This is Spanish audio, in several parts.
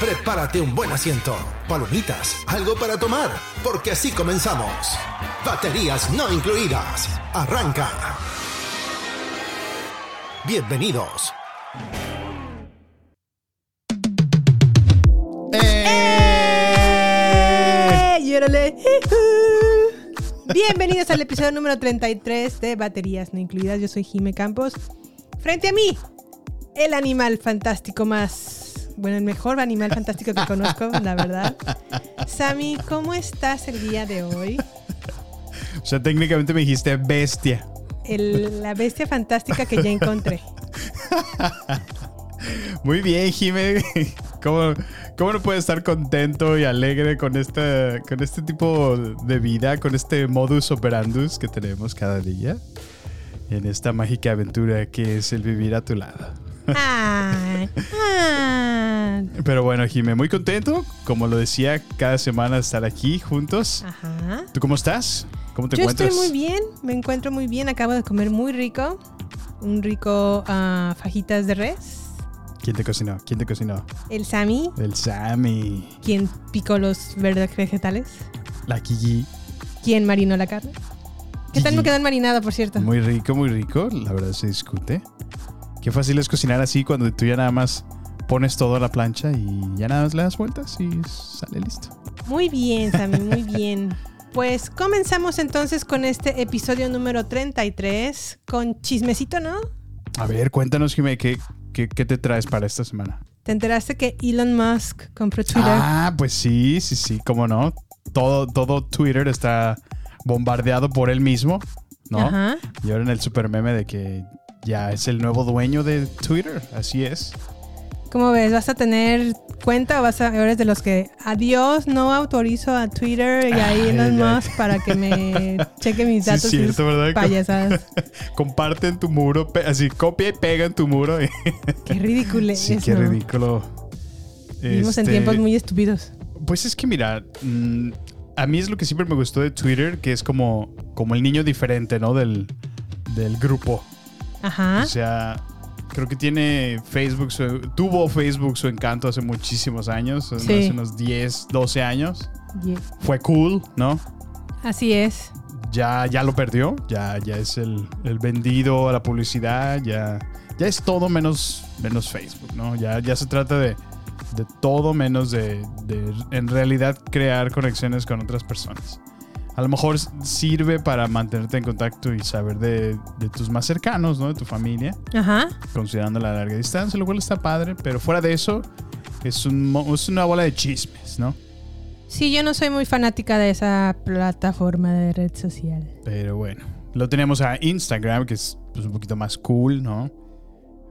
Prepárate un buen asiento, palomitas, algo para tomar, porque así comenzamos. Baterías no incluidas. Arranca. Bienvenidos. ¡Eh! ¡Llórale! Bienvenidos al episodio número 33 de Baterías No Incluidas. Yo soy Jime Campos. Frente a mí, el animal fantástico más... Bueno, el mejor animal fantástico que conozco, la verdad. Sammy, ¿cómo estás el día de hoy? O sea, técnicamente me dijiste bestia. El- la bestia fantástica que ya encontré. Muy bien, Jime. ¿Cómo, ¿Cómo no puedes estar contento y alegre con este, con este tipo de vida, con este modus operandus que tenemos cada día? En esta mágica aventura que es el vivir a tu lado. Pero bueno, Jime, muy contento. Como lo decía, cada semana estar aquí juntos. Ajá. ¿Tú cómo estás? ¿Cómo te Yo encuentras? estoy muy bien, me encuentro muy bien. Acabo de comer muy rico. Un rico ah, fajitas de res. ¿Quién te cocinó? ¿Quién te cocinó? El Sammy, El Sammy. quien picó los verdes vegetales. La Kiki. Quien marinó la carne. ¿Qué tal me quedó marinada, por cierto? Muy rico, muy rico. La verdad se discute. Qué fácil es cocinar así cuando tú ya nada más pones todo a la plancha y ya nada más le das vueltas y sale listo. Muy bien, Sammy, muy bien. Pues comenzamos entonces con este episodio número 33 con chismecito, ¿no? A ver, cuéntanos, Jimé, ¿qué, qué, qué te traes para esta semana? ¿Te enteraste que Elon Musk compró Twitter? Ah, pues sí, sí, sí, cómo no. Todo, todo Twitter está bombardeado por él mismo, ¿no? Ajá. Y ahora en el super meme de que ya es el nuevo dueño de Twitter, así es. ¿Cómo ves? ¿Vas a tener cuenta o vas a, eres de los que adiós, no autorizo a Twitter y a Elon. Musk para que me cheque mis Sí, datos y cierto, ¿verdad? payasadas? Comparte en tu muro, así copia y pega en tu muro. Qué ridículo es Sí, qué ridículo. Vivimos en Este, tiempos muy estúpidos. Pues es que mira, mm, a mí es lo que siempre me gustó de Twitter, que es como, como el niño diferente, ¿no? Del, del grupo. Ajá. O sea, creo que tiene Facebook, su- tuvo Facebook su encanto hace muchísimos años, Sí. hace unos 10, 12 años. Yeah. Fue cool, ¿no? Así es. Ya, ya lo perdió, ya, ya es el, el vendido a la publicidad, ya, ya es todo menos, menos Facebook, ¿no? Ya, ya se trata de, de todo menos de, de en realidad crear conexiones con otras personas. A lo mejor sirve para mantenerte en contacto y saber de, de tus más cercanos, ¿no? De tu familia, Ajá. considerando la larga distancia, lo cual está padre, pero fuera de eso es, un, es una bola de chismes, ¿no? Sí, yo no soy muy fanática de esa plataforma de red social. Pero bueno, lo tenemos a Instagram, que es pues, un poquito más cool, ¿no?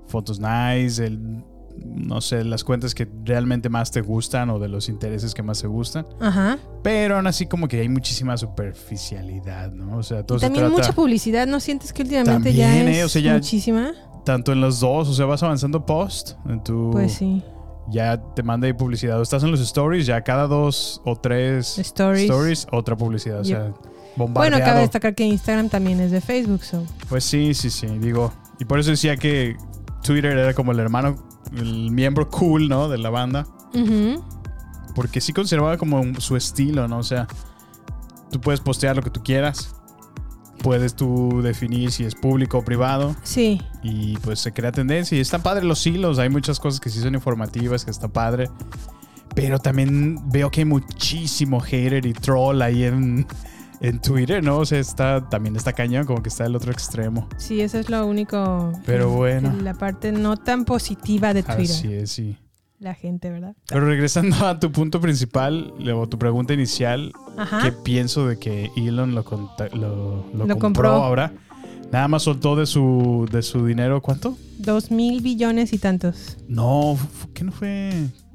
Fotos nice, el, no sé, las cuentas que realmente más te gustan o de los intereses que más te gustan. Ajá. Pero aún así como que hay muchísima superficialidad, ¿no? O sea, todo Y se también trata mucha publicidad, ¿no sientes que últimamente ya También, es eh, o sea, ya- muchísima? tanto en los dos, o sea, vas avanzando post en tu... Pues sí. Ya te manda ahí publicidad. O estás en los stories, ya cada dos o tres Stories. otra publicidad. O Yep. sea, Bueno, bombardeado. cabe destacar que Instagram también es de Facebook, so. Pues sí, sí, sí, digo. Y por eso decía que Twitter era como el hermano, el miembro cool, ¿no? De la banda. Porque sí conservaba como su estilo, ¿no? O sea, tú puedes postear lo que tú quieras. Puedes tú definir si es público o privado. Sí. Y pues se crea tendencia. Y están padre los hilos. Hay muchas cosas que sí son informativas, que está padre. Pero también veo que hay muchísimo hater y troll ahí en, en Twitter, ¿no? O sea, está, también está cañón, como que está el otro extremo. Sí, eso es lo único. Pero bueno. La parte no tan positiva de Twitter. Así es, sí. La gente, ¿verdad? Pero regresando a tu punto principal, o tu pregunta inicial, Ajá. ¿qué pienso de que Elon lo, conta- lo, lo Lo compró, compró. ahora? Nada más soltó de su, de su dinero, ¿cuánto? Dos mil billones y tantos. No, ¿qué no fue?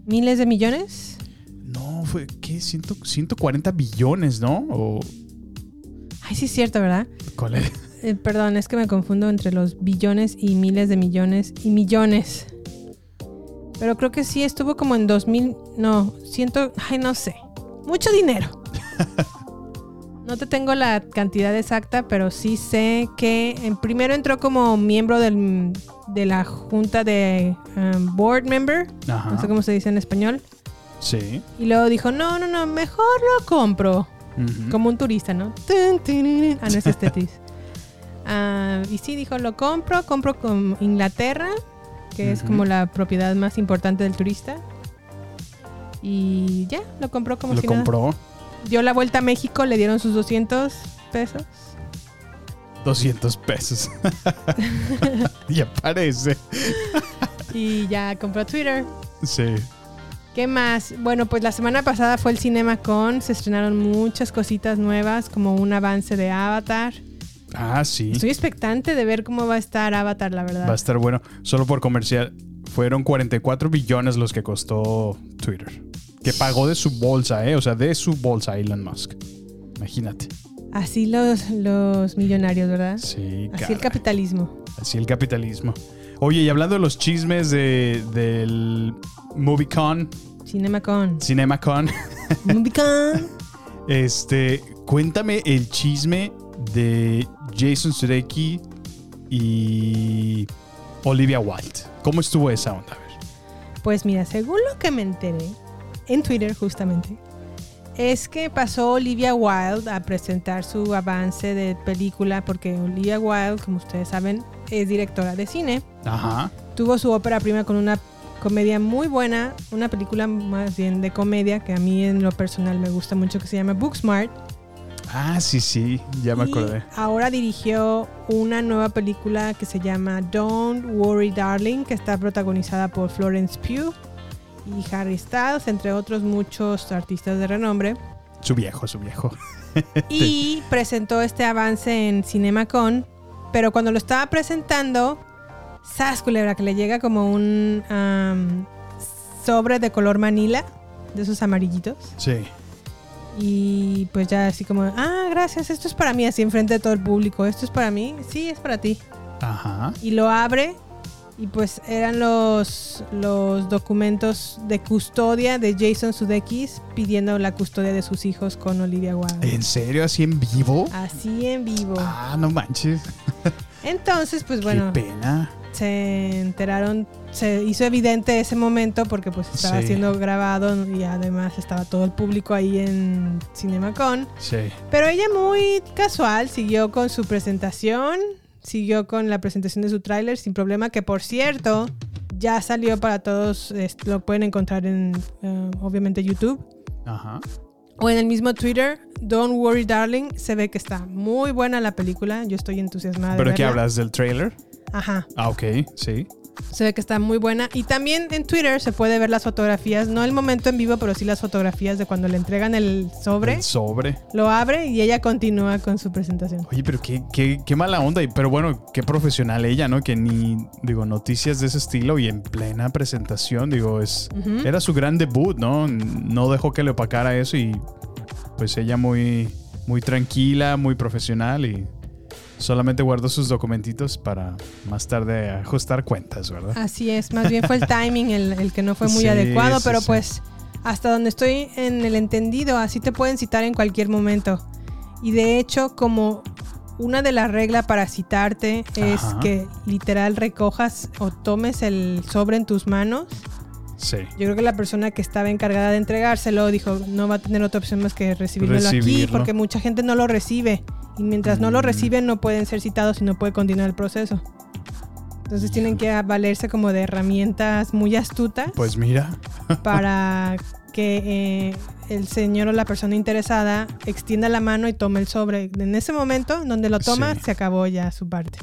¿Miles de millones? No, fue, ¿qué? Ciento- 140 billones, ¿no? ¿O Ay, sí es cierto, ¿verdad? cuál es? Eh, perdón, es que me confundo entre los billones y miles de millones y millones. Pero creo que sí estuvo como en 2000, no, ciento, ay, no sé. Mucho dinero. No te tengo la cantidad exacta, pero sí sé que en primero entró como miembro del- de la junta de um, board member, Ajá. no sé cómo se dice en español, Sí. y luego dijo, no, no, no, mejor lo compro. Como un turista, ¿no? Ah, no es este Tetris. Ah, y sí, dijo, lo compro, compro con Inglaterra, que es como la propiedad más importante del turista. Y ya, lo compró como Lo si nada. compró. Dio la vuelta a México, le dieron sus 200 pesos. 200 pesos. y aparece. Y ya compró Twitter. Sí. ¿Qué más? Bueno, pues la semana pasada fue el CinemaCon, se estrenaron muchas cositas nuevas, como un avance de Avatar. Ah, sí. Estoy expectante de ver cómo va a estar Avatar, la verdad. Va a estar bueno. Solo por comercial. Fueron 44 billones los que costó Twitter. Que pagó de su bolsa, ¿eh? O sea, de su bolsa Elon Musk. Imagínate. Así los, los millonarios, ¿verdad? Sí, Así caray. el capitalismo. Así el capitalismo. Oye, y hablando de los chismes de, del MovieCon, CinemaCon. CinemaCon, MovieCon. este, cuéntame el chisme de Jason Sudeikis y Olivia Wilde. ¿Cómo estuvo esa onda? Pues mira, según lo que me enteré, en Twitter justamente, es que pasó Olivia Wilde a presentar su avance de película, porque Olivia Wilde, como ustedes saben, es directora de cine. Ajá. Tuvo su ópera prima con una comedia muy buena, una película más bien de comedia que a mí en lo personal me gusta mucho, que se llama Booksmart. Ah, sí, sí, ya me Y acordé. ahora dirigió una nueva película que se llama Don't Worry Darling, que está protagonizada por Florence Pugh y Harry Styles, entre otros muchos artistas de renombre. Su viejo, su viejo. Y presentó este avance en CinemaCon, pero cuando lo estaba presentando, ¡Sas, culebra! Que le llega como un sobre de color manila, de esos amarillitos. Sí. Y pues ya así como, ah, gracias, esto es para mí, así enfrente de todo el público, esto es para mí, sí, es para ti. Ajá. Y lo abre y pues eran los, los documentos de custodia de Jason Sudeikis pidiendo la custodia de sus hijos con Olivia Wilde. ¿En serio? ¿Así en vivo? Así en vivo. Ah, no manches. Entonces, pues bueno, Qué pena. se enteraron, se hizo evidente ese momento porque pues estaba Sí. siendo grabado y además estaba todo el público ahí en CinemaCon. Sí. Pero ella muy casual, siguió con su presentación, siguió con la presentación de su tráiler sin problema, que por cierto, ya salió para todos, lo pueden encontrar en eh, obviamente YouTube Ajá. o en el mismo Twitter. Don't worry darling, se ve que está muy buena la película, yo estoy entusiasmada. de ¿Pero qué verla. hablas del trailer? Ajá, Ah, ok, sí. Se ve que está muy buena. Y también en Twitter se puede ver las fotografías, no el momento en vivo, pero sí las fotografías de cuando le entregan el sobre. El sobre. Lo abre y ella continúa con su presentación. Oye, pero qué, qué, qué mala onda. y- Pero bueno, qué profesional ella, ¿no? Que ni, digo, noticias de ese estilo y en plena presentación, digo, es. Era su gran debut, ¿no? No dejó que le opacara eso y pues ella muy, muy tranquila, muy profesional y solamente guardó sus documentitos para más tarde ajustar cuentas, ¿verdad? Así es, más bien fue el timing el, el que no fue muy Sí, adecuado, pero sí. pues hasta donde estoy en el entendido, así te pueden citar en cualquier momento. Y de hecho, como una de las reglas para citarte es Ajá. que literal recojas o tomes el sobre en tus manos. Sí. Yo creo que la persona que estaba encargada de entregárselo dijo, no va a tener otra opción más que recibírmelo aquí, Recibirlo. porque mucha gente no lo recibe. Y mientras no lo Mm. reciben, no pueden ser citados y no puede continuar el proceso. Entonces tienen que valerse como de herramientas muy astutas Pues mira. para que eh, el señor o la persona interesada extienda la mano y tome el sobre. En ese momento, en donde lo toma, Sí. se acabó ya su parte.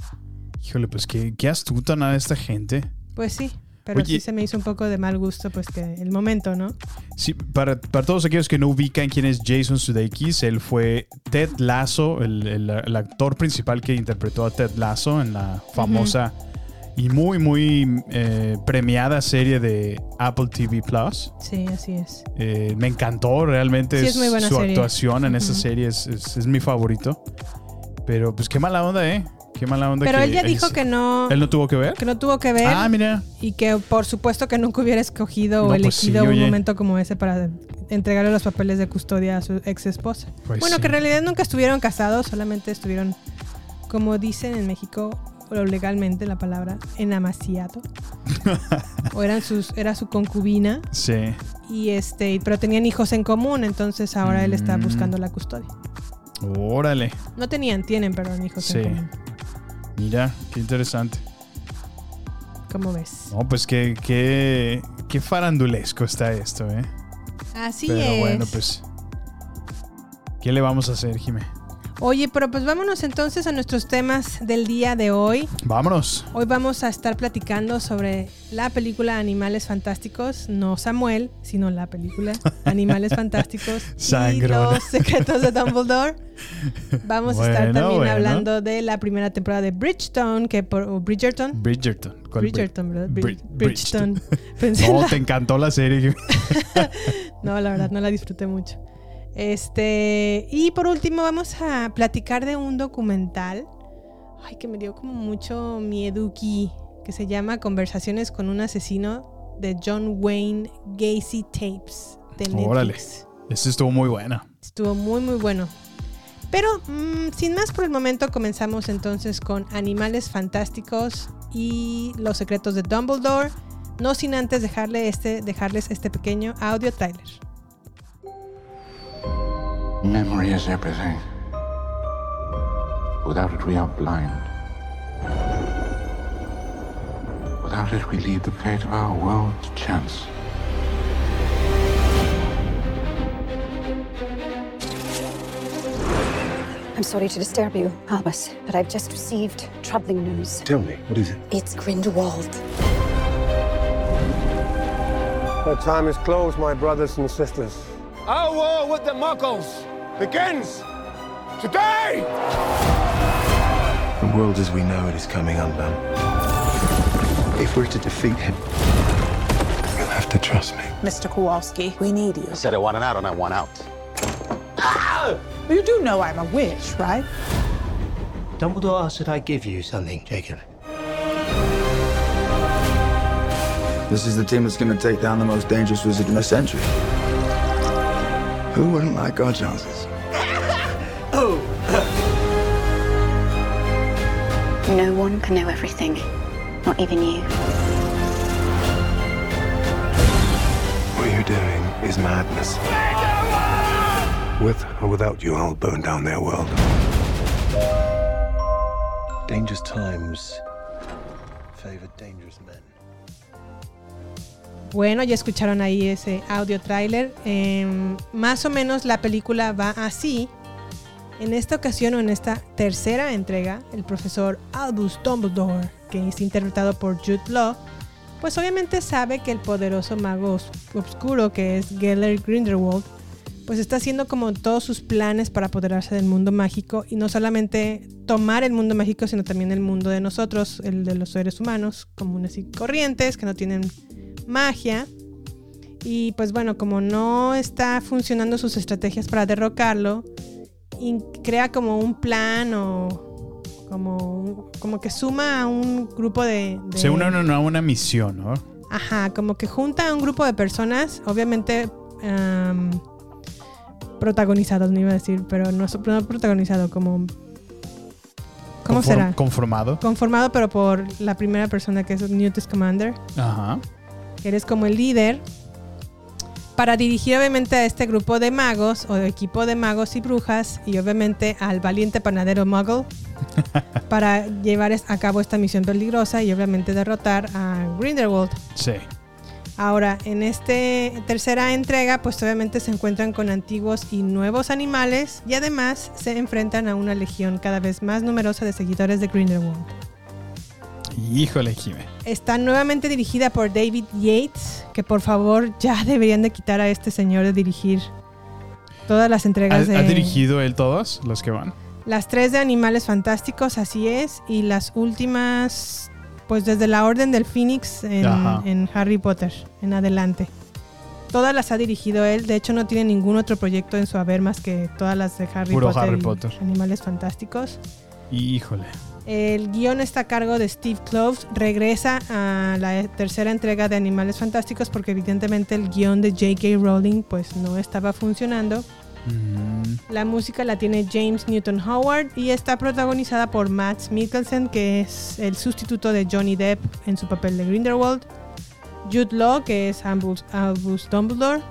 Híjole, pues qué, qué astuta nada esta gente. Pues sí, pero Oye. sí se me hizo un poco de mal gusto, pues que el momento, ¿no? Sí, para, para todos aquellos que no ubican quién es Jason Sudeikis, él fue Ted Lasso, el, el- el actor principal que interpretó a Ted Lasso en la famosa y muy, muy eh, premiada serie de Apple TV Plus. Sí, así es. Eh, me encantó realmente Sí, es muy buena su serie. actuación en esa serie, es, es- es mi favorito. Pero pues qué mala onda, ¿eh? Qué mala onda Pero que él ya dijo es- que no, ¿Él no tuvo que ver? que no tuvo que ver Ah, mira. y que por supuesto que nunca hubiera escogido No, o pues sí, elegido un momento como ese para entregarle los papeles de custodia a su ex esposa. Pues bueno, sí. que en realidad nunca estuvieron casados, solamente estuvieron, como dicen en México, o legalmente la palabra, enamaciado. o eran sus, era su concubina. Sí. Y este, pero tenían hijos en común, entonces ahora él está Mm. buscando la custodia. Órale. No tenían, tienen, perdón, hijos Sí. en común. Mira, qué interesante. ¿Cómo ves? No, pues qué, qué, qué farandulesco está esto, ¿eh? Así Pero es. bueno, pues. ¿Qué le vamos a hacer, Jimé? Oye, pero pues vámonos entonces a nuestros temas del día de hoy. Vámonos. Hoy vamos a estar platicando sobre la película Animales Fantásticos, no Samuel, sino la película Animales Fantásticos y los secretos de Dumbledore. Vamos a estar también bueno. hablando de la primera temporada de Bridgestone, que por o Bridgerton. Bridgerton. ¿Cuál Bri- Bridgerton, ¿verdad? Bri- Bri- Bridgestone. Pensé en No, la- te encantó la serie. No, la verdad, no la disfruté mucho. Este, y por último, vamos a platicar de un documental. Ay, que me dio como mucho mieduki. Que se llama Conversaciones con un asesino de John Wayne Gacy Tapes de Netflix. Órale. Esta estuvo muy buena. Estuvo muy, muy bueno. Pero mm, sin más por el momento, comenzamos entonces con Animales Fantásticos y Los Secretos de Dumbledore. No sin antes dejarle este, dejarles este pequeño audio trailer. Memory is everything. Without it, we are blind. Without it, we leave the fate of our world to chance. I'm sorry to disturb you, Albus, but I've just received troubling news. Tell me, what is it? It's Grindelwald. The time is closed, my brothers and sisters. Our war with the Muggles begins today! The world as we know it is coming undone. If we're to defeat him, you'll have to trust me. Mr. Kowalski, we need you. I said I want an out and I want out. Ah! You do know I'm a witch, right? Dumbledore asked that I give you something, Jacob. This is the team that's going to take down the most dangerous wizard in a century. Who wouldn't like our chances? Oh. No one can know everything, not even you. What you're doing is madness. With or without you, I'll burn down their world. Dangerous times favor dangerous men. Bueno, ya escucharon ahí ese audio trailer. Em, más o menos la película va así. En esta ocasión o en esta tercera entrega, el profesor Albus Dumbledore, que es interpretado por Jude Law, pues obviamente sabe que el poderoso mago os- oscuro que es Gellert Grindelwald, pues está haciendo como todos sus planes para apoderarse del mundo mágico y no solamente tomar el mundo mágico, sino también el mundo de nosotros, el de los seres humanos comunes y corrientes que no tienen magia. Y pues bueno, como no está funcionando sus estrategias para derrocarlo, crea como un plan o como, como que suma a un grupo de... de- Se une a una, a una misión, ¿no? Ajá, como que junta a un grupo de personas, obviamente am, protagonizados, no iba a decir, pero no, no protagonizado, como... ¿Cómo Conform- será? Conformado. Conformado, pero por la primera persona que es Newt Scamander Ajá. Eres como el líder, para dirigir obviamente a este grupo de magos o de equipo de magos y brujas y obviamente al valiente panadero muggle para llevar a cabo esta misión peligrosa y obviamente derrotar a Grindelwald. Sí. Ahora, en esta tercera entrega, pues obviamente se encuentran con antiguos y nuevos animales y además se enfrentan a una legión cada vez más numerosa de seguidores de Grindelwald. Híjole, Jime. Está nuevamente dirigida por David Yates, que por favor ya deberían de quitar a este señor de dirigir todas las ¿Ha, entregas de... ha dirigido él todos los que van? Las tres de Animales Fantásticos, así es, y las últimas, pues desde la Orden del Phoenix en, Harry Potter, en adelante. Todas las ha dirigido él, de hecho no tiene ningún otro proyecto en su haber más que todas las de Harry Puro Potter. Harry y Potter. Animales Fantásticos. Híjole. El guion está a cargo de Steve Kloves. Regresa a la tercera entrega de Animales Fantásticos porque evidentemente el guion de J.K. Rowling pues no estaba funcionando. Mm, La música la tiene James Newton Howard y está protagonizada por Matt Mikkelsen, que es el sustituto de Johnny Depp en su papel de Grindelwald. Jude Law, que es Albus, Albus Dumbledore.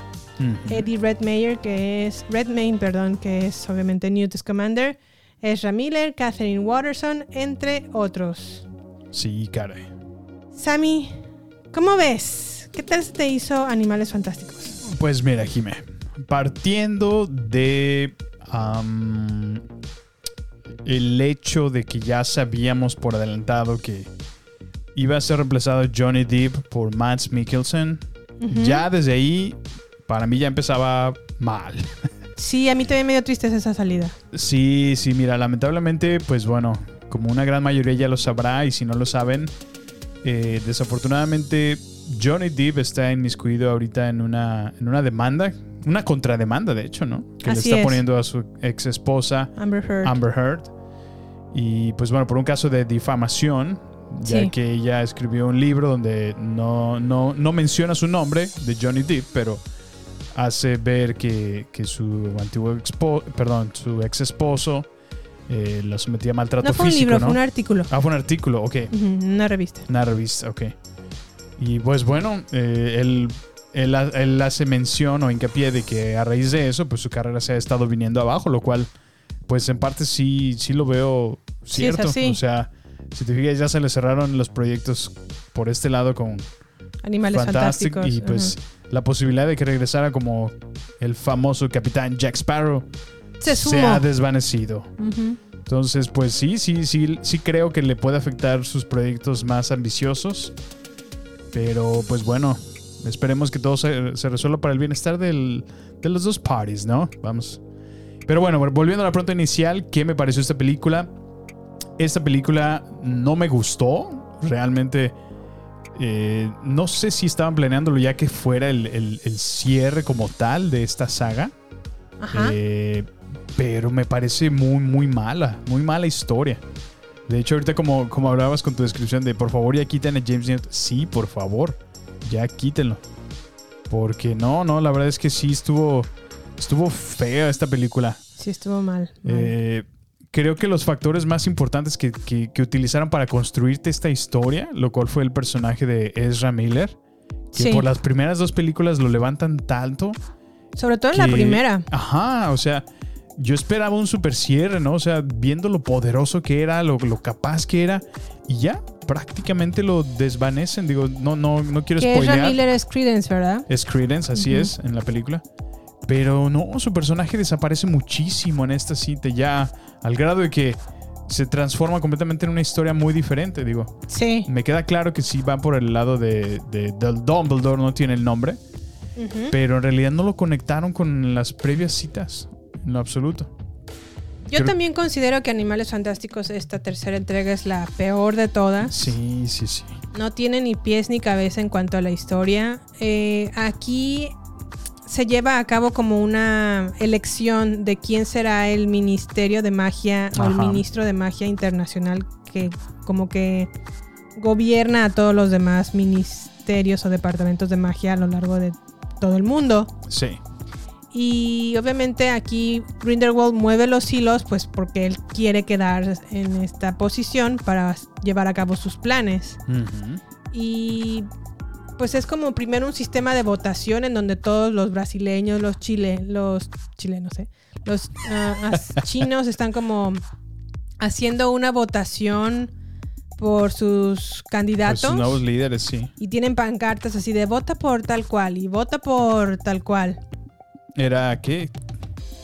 Eddie Redmayne, que es Redmayne, perdón, que es obviamente Newt Scamander. Ezra Miller, Catherine Watterson, entre otros. Sí, caray. Sammy, ¿cómo ves? ¿Qué tal se te hizo Animales Fantásticos? Pues mira, Jime. Partiendo de el hecho de que ya sabíamos por adelantado que iba a ser reemplazado Johnny Depp por Mads Mikkelsen, ya desde ahí para mí ya empezaba mal. Sí, a mí también me dio tristeza esa salida. Sí, sí, mira, lamentablemente, pues bueno, como una gran mayoría ya lo sabrá y si no lo saben, eh, desafortunadamente Johnny Depp está inmiscuido ahorita en una, en una demanda, una contrademanda de hecho, ¿no? Que Así le está es. poniendo a su ex esposa Amber Heard. Amber Heard. Y pues bueno, por un caso de difamación, ya Sí. que ella escribió un libro donde no, no, no menciona su nombre de Johnny Depp, pero hace ver que, que su antiguo expo- perdón, su ex esposo eh, la sometía a maltrato No fue un físico. libro, ¿no? fue un artículo. Ah, fue un artículo, ok. Una revista. Una revista, ok. Y pues bueno, eh, él, él, él hace mención o hincapié de que a raíz de eso, pues su carrera se ha estado viniendo abajo, lo cual, pues en parte sí, sí lo veo Sí, es cierto. así. O sea, si te fijas, ya se le cerraron los proyectos por este lado con Animales Fantastic Fantásticos. y pues la posibilidad de que regresara como el famoso capitán Jack Sparrow Se ha desvanecido. Entonces, pues sí, sí, sí, sí creo que le puede afectar sus proyectos más ambiciosos. Pero pues bueno, esperemos que todo se, se resuelva para el bienestar del- de los dos parties, ¿no? Vamos. Pero bueno, volviendo a la pregunta inicial, ¿qué me pareció esta película? Esta película no me gustó. Realmente eh, no sé si estaban planeándolo ya que fuera el, el- el cierre como tal de esta saga. Ajá. Eh, pero me parece muy, muy mala. Muy mala historia. De hecho, ahorita como, como hablabas con tu descripción de por favor ya quiten a James Newton. Sí, por favor. Ya quítenlo. Porque no, no, la verdad es que sí estuvo. Estuvo fea esta película. Sí, estuvo mal. mal. Eh, creo que los factores más importantes que, que- que utilizaron para construirte esta historia, lo cual fue el personaje de Ezra Miller, que Sí. por las primeras dos películas lo levantan tanto. Sobre todo en la primera. Ajá, o sea, yo esperaba un super cierre, ¿no? O sea, viendo lo poderoso que era, lo, lo capaz que era, y ya prácticamente lo desvanecen. Digo, no, no, no quiero Que Ezra spoilear. Miller es Credence, ¿verdad? Es Credence, así es, en la película. Pero no, su personaje desaparece muchísimo en esta cita, ya al grado de que se transforma completamente en una historia muy diferente, digo. Sí. Me queda claro que sí va por el lado de, de, Dumbledore, no tiene el nombre, pero en realidad no lo conectaron con las previas citas, en lo absoluto. Yo creo- también considero que Animales Fantásticos, esta tercera entrega, es la peor de todas. Sí, sí, sí. No tiene ni pies ni cabeza en cuanto a la historia. Eh, aquí se lleva a cabo como una elección de quién será el Ministerio de Magia o el. Ministro de Magia Internacional que como que gobierna a todos los demás ministerios o departamentos de magia a lo largo de todo el mundo. Sí. Y obviamente aquí Grindelwald mueve los hilos pues porque él quiere quedar en esta posición para llevar a cabo sus planes. Y pues es como primero un sistema de votación en donde todos los brasileños, los chile, los chilenos, ¿eh? los ah, chinos están como haciendo una votación por sus candidatos. Sus nuevos líderes, sí. Y tienen pancartas así de vota por tal cual y vota por tal cual. ¿Era qué?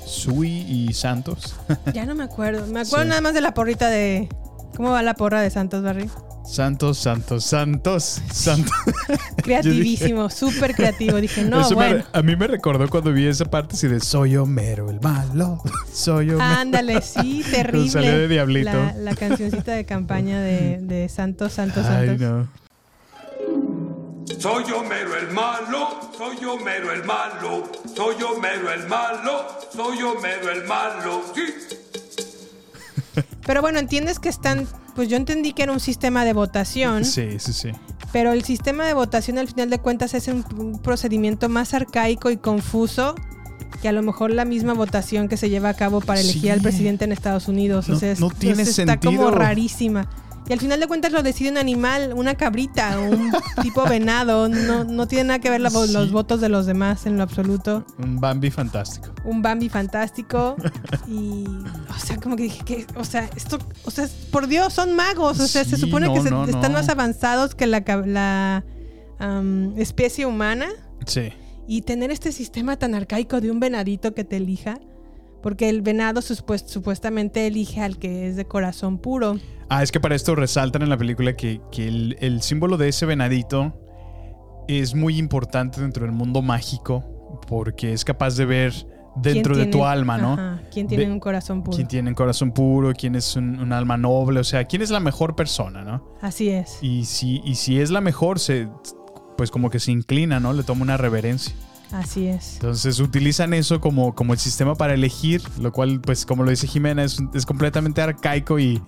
Sui y Santos. Ya no me acuerdo. Me acuerdo Sí. nada más de la porrita de. ¿Cómo va la porra de Santos Barry? Santos, Santos, Santos, Santos. Creativísimo, súper creativo. Dije, no, Eso me bueno. re- a mí me recordó cuando vi esa parte así de soy Homero el malo, soy Homero. Ándale, sí, terrible. salió de Diablito. La, la cancioncita de campaña de, de Santos, Santos, Ay, Santos. no. Soy Homero el malo, soy Homero el malo, soy Homero el malo, soy Homero el malo. Sí. Pero bueno, entiendes que están. Pues yo entendí que era un sistema de votación. Sí, sí, sí. Pero el sistema de votación al final de cuentas es un, un procedimiento más arcaico y confuso que a lo mejor la misma votación que se lleva a cabo para elegir Sí. al presidente en Estados Unidos. No- o sea, es- no tiene entonces está como rarísima. Y al final de cuentas lo decide un animal, una cabrita, un tipo venado. No, no tiene nada que ver la los votos de los demás en lo absoluto. Un Bambi fantástico. Un Bambi fantástico. y. O sea, como que dije que. O sea, esto. O sea, por Dios, son magos. O sea, se supone que no, se- no, están más avanzados que la, la especie humana. Sí. Y tener este sistema tan arcaico de un venadito que te elija. Porque el venado supuest- supuestamente elige al que es de corazón puro. Ah, es que para esto resaltan en la película que, que el, el símbolo de ese venadito es muy importante dentro del mundo mágico porque es capaz de ver dentro ¿Quién de tu alma, ¿no? Ajá, ¿Quién tiene un corazón puro? quién tiene un corazón puro, quién es un, un alma noble, o sea, quién es la mejor persona, ¿no? Así es. Y si, y si es la mejor, se, pues como que se inclina, ¿no? Le toma una reverencia. Así es. Entonces utilizan eso como, como el sistema para elegir, lo cual, pues como lo dice Jimena, es, es completamente arcaico y,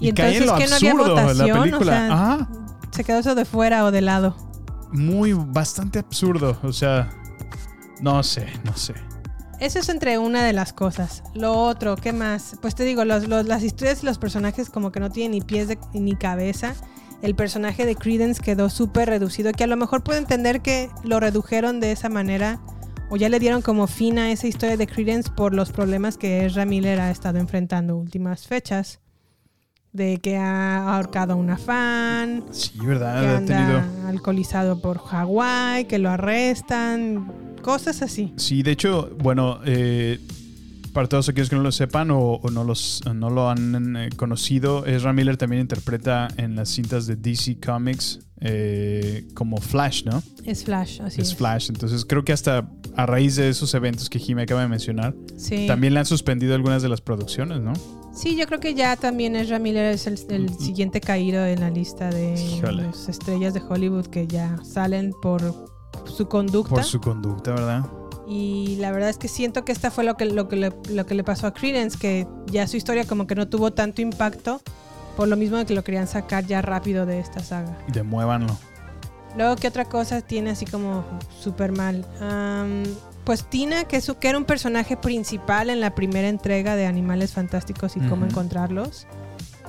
Y, y cae en lo entonces, ¿qué no había absurdo votación? la película. O sea, Ajá. se quedó eso de fuera o de lado. muy, bastante absurdo. O sea, no sé, no sé. Eso es entre una de las cosas. Lo otro, ¿qué más? Pues te digo, los- los- las historias y los personajes como que no tienen ni pies de- ni cabeza. El personaje de Credence quedó súper reducido, que a lo mejor puedo entender que lo redujeron de esa manera o ya le dieron como fin a esa historia de Credence por los problemas que Ezra Miller ha estado enfrentando últimas fechas. De que ha ahorcado a una fan, Sí, que ¿verdad? Ha anda tenido. alcoholizado por Hawái, que lo arrestan, cosas así. Sí, de hecho, bueno, eh, para todos aquellos que no lo sepan o, o no, los, no lo han eh, conocido, Ezra Miller también interpreta en las cintas de DC Comics eh, como Flash, ¿no? Es Flash, así es. es Flash. Entonces creo que hasta a raíz de esos eventos que Jimmy acaba de mencionar, Sí. también le han suspendido algunas de las producciones, ¿no? Sí, yo creo que ya también Ezra Miller es el, el siguiente caído en la lista de Híjole. las estrellas de Hollywood que ya salen por su conducta. Por su conducta, ¿verdad? Y la verdad es que siento que esta fue lo que, lo que, le, lo que le pasó a Credence, que ya su historia como que no tuvo tanto impacto, por lo mismo de que lo querían sacar ya rápido de esta saga. Demuévanlo. Luego, ¿qué otra cosa tiene así como súper mal? Am, pues Tina, que, es, que era un personaje principal en la primera entrega de Animales Fantásticos y cómo encontrarlos.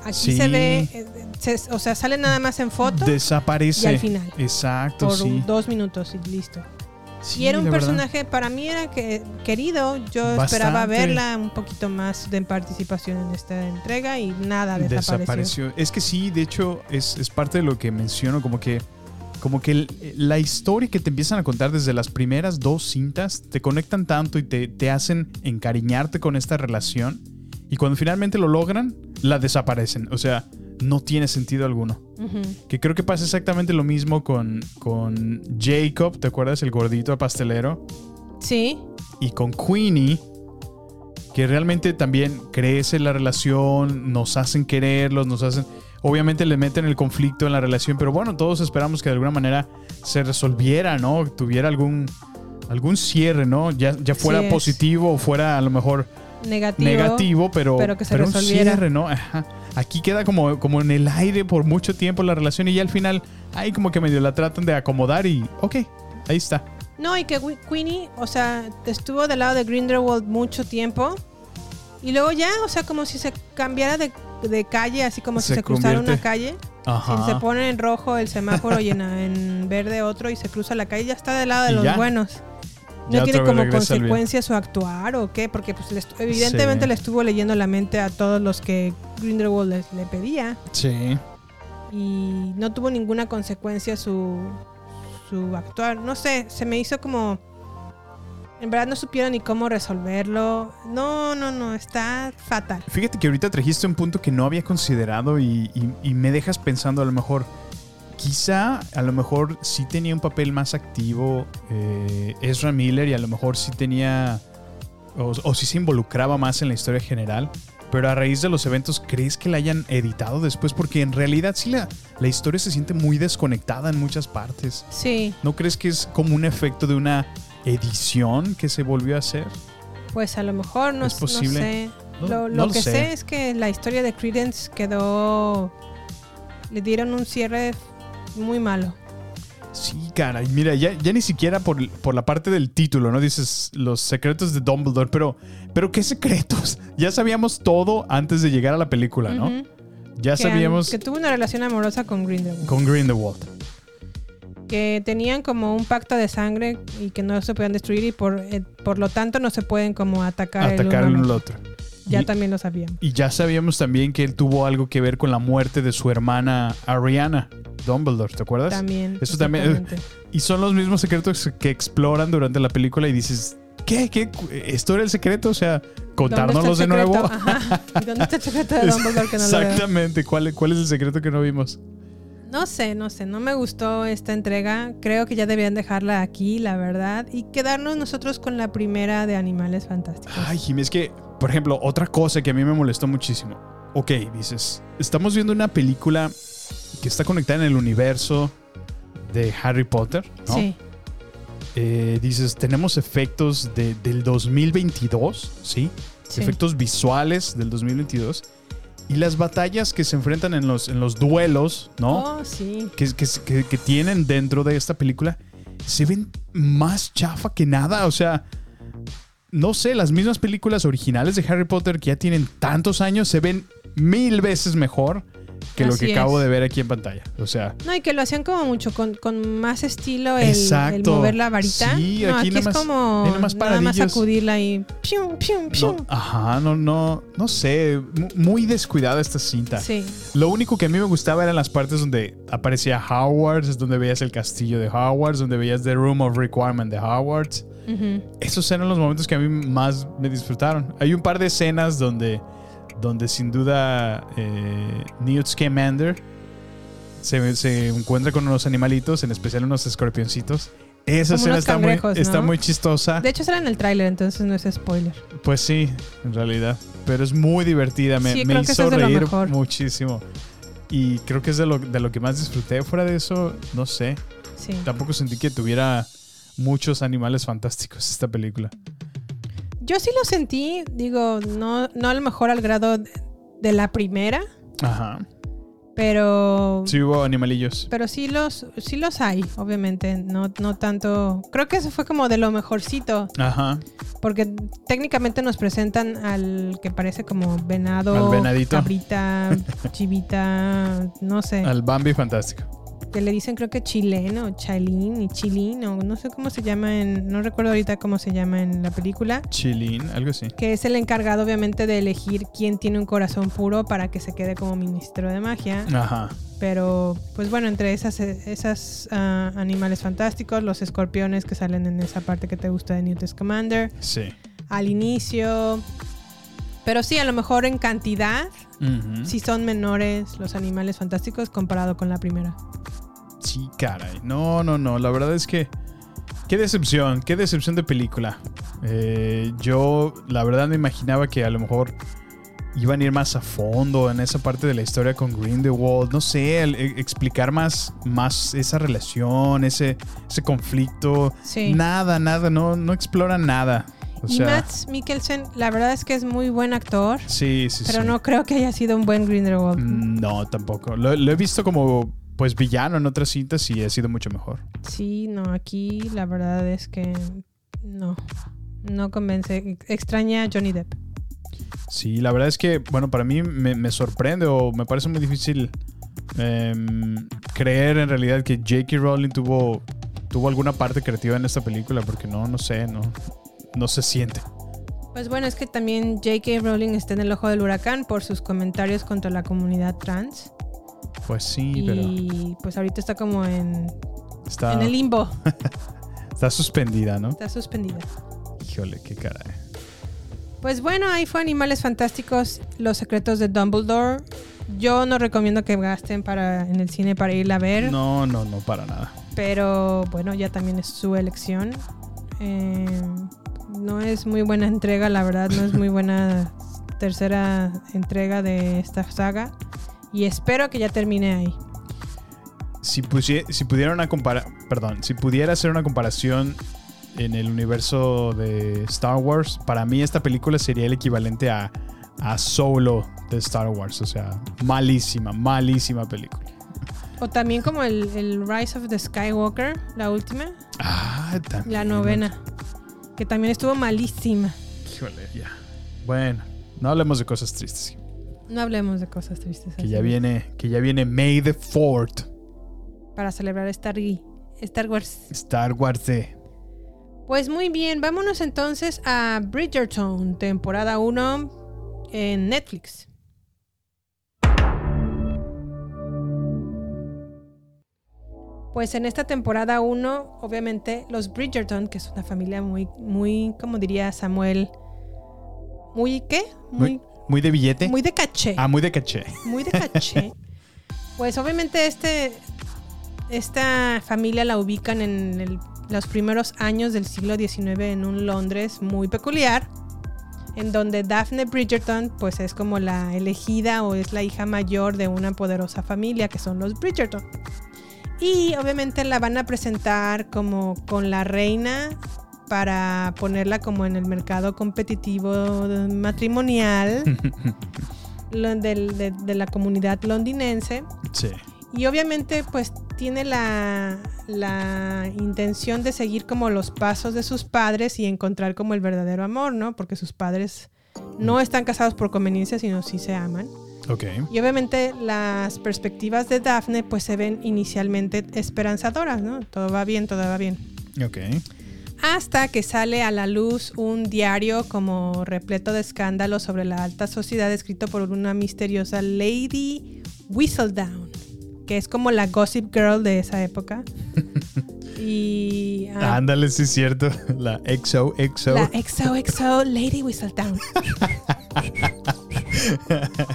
Aquí Sí. se ve, eh, se- o sea, sale nada más en foto Desaparece. y al final. Exacto, por sí. dos minutos y listo. Sí, y era un verdad. personaje, para mí era que, querido. Yo esperaba verla un poquito más de participación en esta entrega y nada, desapareció. desapareció. Es que sí, de hecho, es, es parte de lo que menciono, como que, como que la historia que te empiezan a contar desde las primeras dos cintas te conectan tanto y te, te hacen encariñarte con esta relación. Y cuando finalmente lo logran, la desaparecen. O sea, no tiene sentido alguno. Que creo que pasa exactamente lo mismo con, con Jacob, ¿te acuerdas? El gordito pastelero. Sí, y con Queenie, que realmente también crece la relación, nos hacen quererlos, nos hacen... Obviamente le meten el conflicto en la relación, pero bueno, todos esperamos que de alguna manera se resolviera, ¿no? Tuviera algún, algún cierre, ¿no? Ya, ya fuera positivo o fuera a lo mejor negativo. negativo, pero, pero que se pero un cierre, ¿no? Ajá. Aquí queda como, como en el aire por mucho tiempo la relación y ya al final ahí como que medio la tratan de acomodar y ok, ahí está. No, y que Queenie, o sea, estuvo del lado de Grindelwald mucho tiempo. Y luego ya, o sea, como si se cambiara de, de calle, así como si Se cruzara convierte- una calle. Ajá. Si se pone en rojo el semáforo y en, en verde otro y se cruza la calle, ya está del lado de los ya. buenos. No tiene como consecuencia su actuar o qué, porque pues le evidentemente Sí. le estuvo leyendo la mente a todos los que Grindelwald les- le pedía. Sí. y no tuvo ninguna consecuencia su, su actuar. No sé, se me hizo como... En verdad no supieron ni cómo resolverlo. No, no, no, está fatal. Fíjate que ahorita trajiste un punto que no había considerado y, y- y me dejas pensando a lo mejor, quizá a lo mejor sí tenía un papel más activo eh, Ezra Miller y a lo mejor sí tenía, o, o sí se involucraba más en la historia general, pero a raíz de los eventos, ¿crees que la hayan editado después? Porque en realidad sí la, la historia se siente muy desconectada en muchas partes. Sí, ¿No crees que es como un efecto de una edición que se volvió a hacer? pues a lo mejor, no, ¿Es no posible? sé. No- lo no lo lo que sé. sé. es que la historia de Credence quedó... Le dieron un cierre muy malo. Sí, cara, y mira, ya, ya ni siquiera por, por la parte del título, ¿no? Dices los secretos de Dumbledore, pero, pero ¿qué secretos? Ya sabíamos todo antes de llegar a la película, ¿no? Ya Que- sabíamos Que tuvo una relación amorosa con Grindelwald. con Grindelwald. que tenían como un pacto de sangre y que no se podían destruir y por, eh, por lo tanto no se pueden como atacar, Atacar el uno al al otro. otro. Ya Y- también lo sabíamos. Y ya sabíamos también que él tuvo algo que ver con la muerte de su hermana Ariana Dumbledore, ¿te acuerdas? También. Eso también. eh. Y son los mismos secretos que exploran durante la película y dices, ¿qué? ¿Qué? ¿Esto era el secreto? O sea, ¿Dónde está contárnoslos de nuevo. Ajá. ¿Y dónde está el secreto de Dumbledore que no lo? Exactamente. ¿Cuál, ¿Cuál es el secreto que no vimos? No sé, no sé, no me gustó esta entrega. Creo que ya debían dejarla aquí, la verdad, y quedarnos nosotros con la primera de Animales Fantásticos. Ay, Jimmy, es que, por ejemplo, otra cosa que a mí me molestó muchísimo. Ok, dices, estamos viendo una película que está conectada en el universo de Harry Potter, ¿no? Sí, Eh, dices, tenemos efectos de- del 2022, ¿sí? Sí. Efectos visuales del 2022. Y las batallas que se enfrentan en los, en los duelos, ¿no? Oh, sí. que, que, que- que tienen dentro de esta película se ven más chafa que nada. O sea, no sé, las mismas películas originales de Harry Potter que ya tienen tantos años se ven mil veces mejor que lo que acabo de ver aquí en pantalla. O sea, No, y que lo hacían como mucho, con, con más estilo el, mover la varita. Sí, no, aquí aquí, nada es como nada más sacudirla y pium, pium, pium. no, ajá, no, no, no sé, mu- muy descuidada esta cinta. Sí. Lo único que a mí me gustaba eran las partes donde aparecía Hogwarts, donde veías el castillo de Hogwarts, donde veías The Room of Requirement de Esos eran los momentos que a mí más me disfrutaron. Hay un par de escenas donde, donde sin duda eh, Newt Scamander se, se encuentra con unos animalitos, en especial unos escorpioncitos. Esa Como escena está, muy, está muy chistosa. De hecho, será en el tráiler, entonces no es spoiler. Pues sí, en realidad. Pero es muy divertida. Me, Sí, hizo reír muchísimo. Y creo que es de lo, de lo que más disfruté. Fuera de eso, no sé. Sí. Tampoco sentí que tuviera muchos animales fantásticos esta película. Yo sí lo sentí, digo, no, no a lo mejor al grado de, la primera, Ajá. pero Sí hubo animalillos. pero sí los sí los hay, obviamente, no no tanto. Creo que eso fue como de lo mejorcito, Ajá. porque técnicamente nos presentan al que parece como venado, Al venadito. cabrita, chivita, no sé, Al Bambi fantástico. Que le dicen creo que chileno, chalín y chilín o no sé cómo se llama en no recuerdo ahorita cómo se llama en la película. Chilín, algo así. que es el encargado obviamente de elegir quién tiene un corazón puro para que se quede como ministro de magia. Ajá. Pero, pues bueno, entre esas, esas ah, animales fantásticos, los escorpiones que salen en esa parte que te gusta de Newt Scamander, Sí. al inicio. Pero sí, a lo mejor en cantidad, Ujú. sí son menores los animales fantásticos comparado con la primera. Sí, caray. No, no, no. La verdad es que. Qué decepción, qué decepción de película. Eh, yo, la verdad, me imaginaba que a lo mejor iban a ir más a fondo en esa parte de la historia con Grindelwald. No sé, el- e- explicar más, más esa relación, ese, ese conflicto. Sí. Nada, nada, no, no explora nada. O y sea, Matt Mikkelsen, la verdad es que es muy buen actor, sí, sí, pero sí. no creo que haya sido un buen Grindelwald. No, tampoco. Lo, lo he visto como, pues, villano en otras cintas y ha sido mucho mejor. Sí, no, aquí la verdad es que no, no convence. Extraña a Johnny Depp. Sí, la verdad es que, bueno, para mí me, me sorprende o me parece muy difícil em, creer en realidad que J.K. Rowling tuvo, tuvo alguna parte creativa en esta película, porque no, no sé, no, no se siente. Pues bueno, es que también J.K. Rowling está en el ojo del huracán por sus comentarios contra la comunidad trans. Pues sí, pero y pues ahorita está como en, está, en el limbo. está suspendida, ¿no? Está suspendida. Híjole, qué caray. Pues bueno, ahí fue Animales Fantásticos, Los Secretos de Dumbledore. Yo no recomiendo que gasten para, en el cine para irla a ver. No, no, no, para nada. Pero bueno, ya también es su elección. Eh, no es muy buena entrega, la verdad, no es muy buena tercera entrega de esta saga. Y espero que ya termine ahí. Si, pudiera una compara perdón, si pudiera hacer una comparación en el universo de Star Wars, para mí esta película sería el equivalente a, a Solo de Star Wars. O sea, malísima, malísima película. O también como el, el Rise of the Skywalker, la última, Ah, también. la novena, que también estuvo malísima. Híjole, ya. Bueno, no hablemos de cosas tristes. No hablemos de cosas tristes. Que así. ya viene, que ya viene May the 4th. Para celebrar Star, Star Wars. Star Wars de. Pues muy bien, vámonos entonces a Bridgerton, temporada 1 en Netflix. Pues en esta temporada 1, obviamente, los Bridgerton, que es una familia muy, muy, como diría Samuel, muy, ¿qué? Muy, muy de billete. muy de caché. Ah, muy de caché. muy de caché. pues obviamente este, esta familia la ubican en el- los primeros años del siglo XIX en un Londres muy peculiar, en donde Daphne Bridgerton pues es como la elegida o es la hija mayor de una poderosa familia que son los Bridgerton. Y obviamente la van a presentar como con la reina para ponerla como en el mercado competitivo matrimonial de la comunidad londinense. Sí. Y obviamente pues tiene la, la intención de seguir como los pasos de sus padres y encontrar como el verdadero amor, ¿no? Porque sus padres no están casados por conveniencia, sino sí se aman. Y obviamente las perspectivas de Daphne pues se ven inicialmente esperanzadoras, ¿no? Todo va bien, todo va bien. Ok. Hasta que sale a la luz un diario como repleto de escándalos sobre la alta sociedad escrito por una misteriosa Lady Whistledown, que es como la gossip girl de esa época. y ah, Ándale, sí es cierto. La XO, XO. la XOXO Lady Whistledown.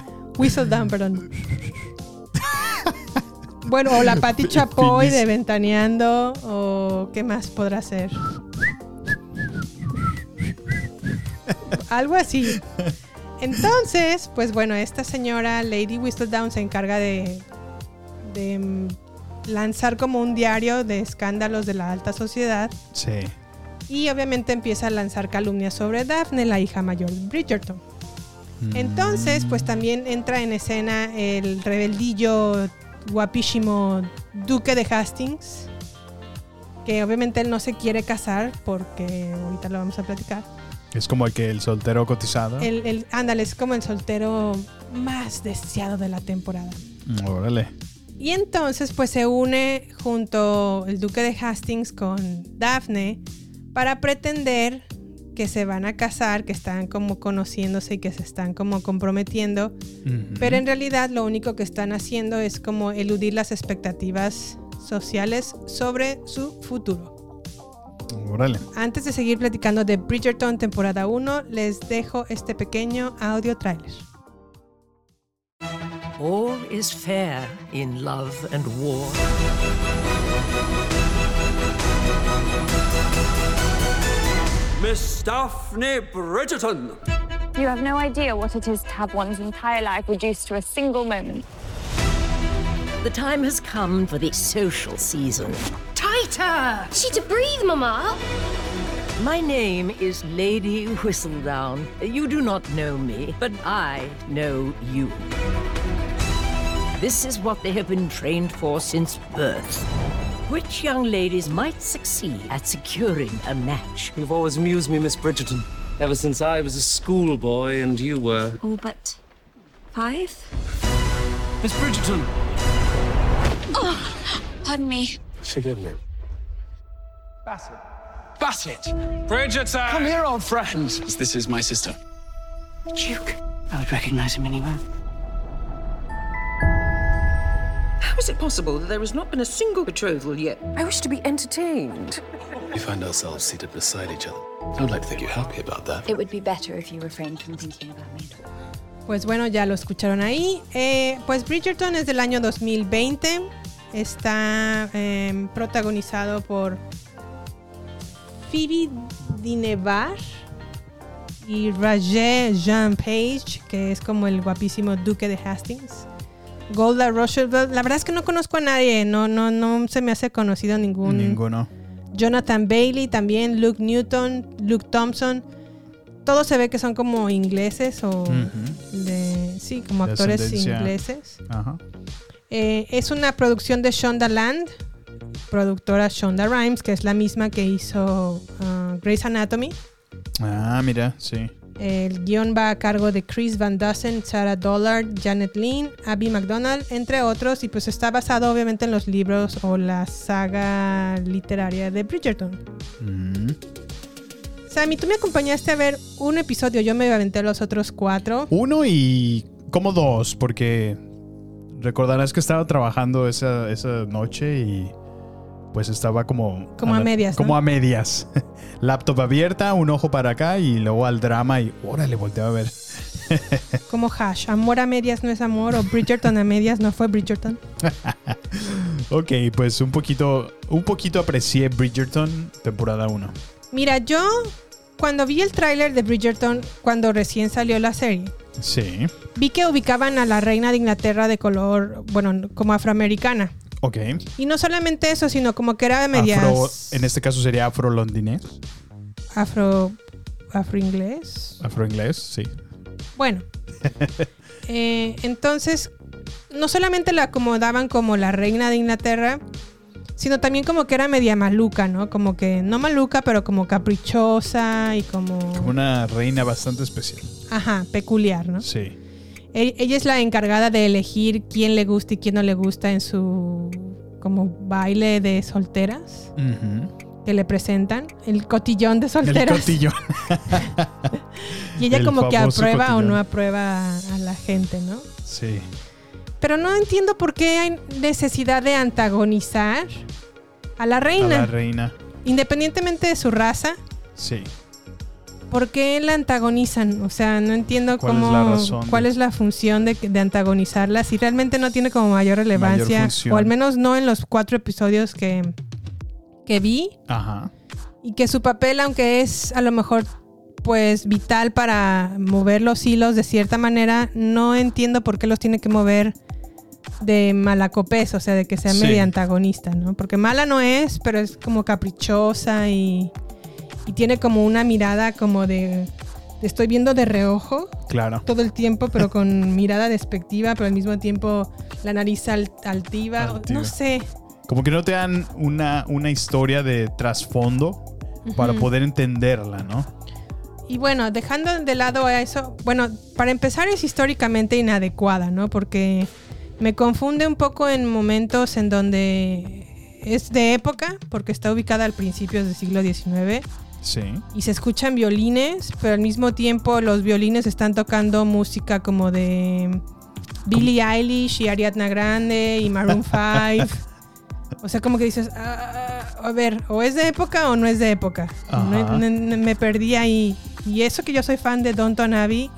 Whistledown, perdón. Bueno, o la Patti Chapoy de Ventaneando, o qué más podrá ser. Algo así. Entonces, pues bueno, esta señora Lady Whistledown se encarga de, de mm, lanzar como un diario de escándalos de la alta sociedad Sí. y obviamente empieza a lanzar calumnias sobre Daphne, la hija mayor de Bridgerton. Entonces, pues también entra en escena el rebeldillo guapísimo duque de Hastings, que obviamente él no se quiere casar porque ahorita lo vamos a platicar. Es como el que el soltero cotizado. El, el- ándale, es como el soltero más deseado de la temporada. Mm, Órale. Y entonces pues se une junto el duque de Hastings con Daphne para pretender que se van a casar, que están como conociéndose y que se están como comprometiendo, pero en realidad lo único que están haciendo es como eludir las expectativas sociales sobre su futuro. Antes de seguir platicando de Bridgerton temporada 1, les dejo este pequeño audio trailer. All is fair in love and war. Miss Daphne Bridgerton. You have no idea what it is to have one's entire life reduced to a single moment. The time has come for the social season. Tighter! She to breathe, Mama. My name is Lady Whistledown. You do not know me, but I know you. This is what they have been trained for since birth. Which young ladies might succeed at securing a match? You've always amused me, Miss Bridgerton. Ever since I was a schoolboy and you were. Oh, but five? Miss Bridgerton! Oh, pardon me. Forgive me. Bassett. Bassett! Bridgerton! Come here, old friend. This is my sister. Duke. I would recognize him anywhere. How is it possible that there has not been a single betrothal yet? I wish to be entertained. We find ourselves seated beside each other. I would like to think you're happy about that. It would be better if you refrained from thinking about me. Pues bueno, ya lo escucharon ahí. Eh, pues Bridgerton es del año 2020. Está eh, protagonizado por Phoebe Dinevar y Raje Jean Page, que es como el guapísimo duque de Hastings. Golda Roosevelt. La verdad es que no conozco a nadie. No, no, no se me hace conocido ningún. Ninguno. Jonathan Bailey también, Luke Newton, Luke Thompson. Todos se ve que son como ingleses o de, sí, como De actores ingleses. Ajá. Eh, es una producción de Shonda Land, productora Shonda Rhimes, que es la misma que hizo uh, Grey's Anatomy. Ah, mira, sí. El guion va a cargo de Chris Van Dusen, Sarah Dollard, Janet Lean, Abby McDonald, entre otros, y pues está basado obviamente en los libros o la saga literaria de Bridgerton. Mm. Sammy, tú me acompañaste a ver un episodio, yo me aventé los otros cuatro. Uno y como dos, porque recordarás que estaba trabajando esa, esa noche y pues estaba como... Como a medias, ¿no? Como a medias. Laptop abierta, un ojo para acá y luego al drama y órale, volteaba a ver. Como hash, amor a medias no es amor, o Bridgerton a medias no fue Bridgerton. Ok, pues un poquito, un poquito aprecié Bridgerton, temporada 1. Mira, yo cuando vi el tráiler de Bridgerton, cuando recién salió la serie, Sí, vi que ubicaban a la reina de Inglaterra de color, bueno, como afroamericana. Ok. Y no solamente eso, sino como que era medias Afro, en este caso sería afro-londinés, afro afro-inglés. afro-inglés, sí. Bueno, eh, entonces no solamente la acomodaban como la reina de Inglaterra, sino también como que era media maluca, ¿no? Como que no maluca, pero como caprichosa y como, Como una reina bastante especial. ajá, peculiar, ¿no? Sí. Ella es la encargada de elegir quién le gusta y quién no le gusta en su como baile de solteras que le presentan, el cotillón de El solteras. cotillón. y ella el como que aprueba o no aprueba a, a la gente, ¿no? Sí. Pero no entiendo por qué hay necesidad de antagonizar a la A reina, la reina. independientemente de su raza. Sí. ¿Por qué la antagonizan? O sea, no entiendo ¿Cuál es cómo, la razón cuál es la función de, de antagonizarla. Si realmente no tiene como mayor relevancia, o al menos no en los cuatro episodios que, que vi, Ajá. y que su papel, aunque es a lo mejor pues vital para mover los hilos de cierta manera, no entiendo por qué los tiene que mover de malacopés, o sea, de que sea Sí. media antagonista, ¿no? Porque mala no es, pero es como caprichosa y, y tiene como una mirada como de, estoy viendo de reojo Claro. todo el tiempo, pero con mirada despectiva, pero al mismo tiempo la nariz al- altiva, no sé. Como que no te dan una, una historia de trasfondo para poder entenderla, ¿no? Y bueno, dejando de lado a eso, bueno, para empezar es históricamente inadecuada, ¿no? Porque me confunde un poco en momentos en donde es de época, porque está ubicada al principios del siglo XIX Sí. y se escuchan violines, pero al mismo tiempo los violines están tocando música como de Billie Eilish y Ariana Grande y Maroon 5. O sea, como que dices, "Ah, a ver, o es de época o no es de época. No- Ajá. no- no- me perdí ahí. Y eso que yo soy fan de Downton Abbey,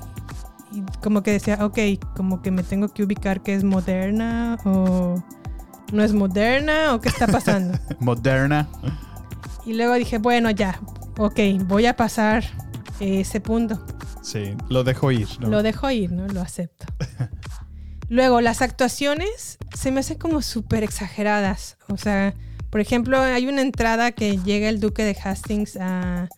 y como que decía, ok, como que me tengo que ubicar que es moderna o no es moderna o qué está pasando. Moderna. y luego dije, bueno, ya, ok, voy a pasar ese punto. Sí, lo dejo ir. ¿no? Lo dejo ir, ¿no? Lo acepto. Luego, las actuaciones se me hacen como súper exageradas. O sea, por ejemplo, hay una entrada que llega el duque de Hastings a,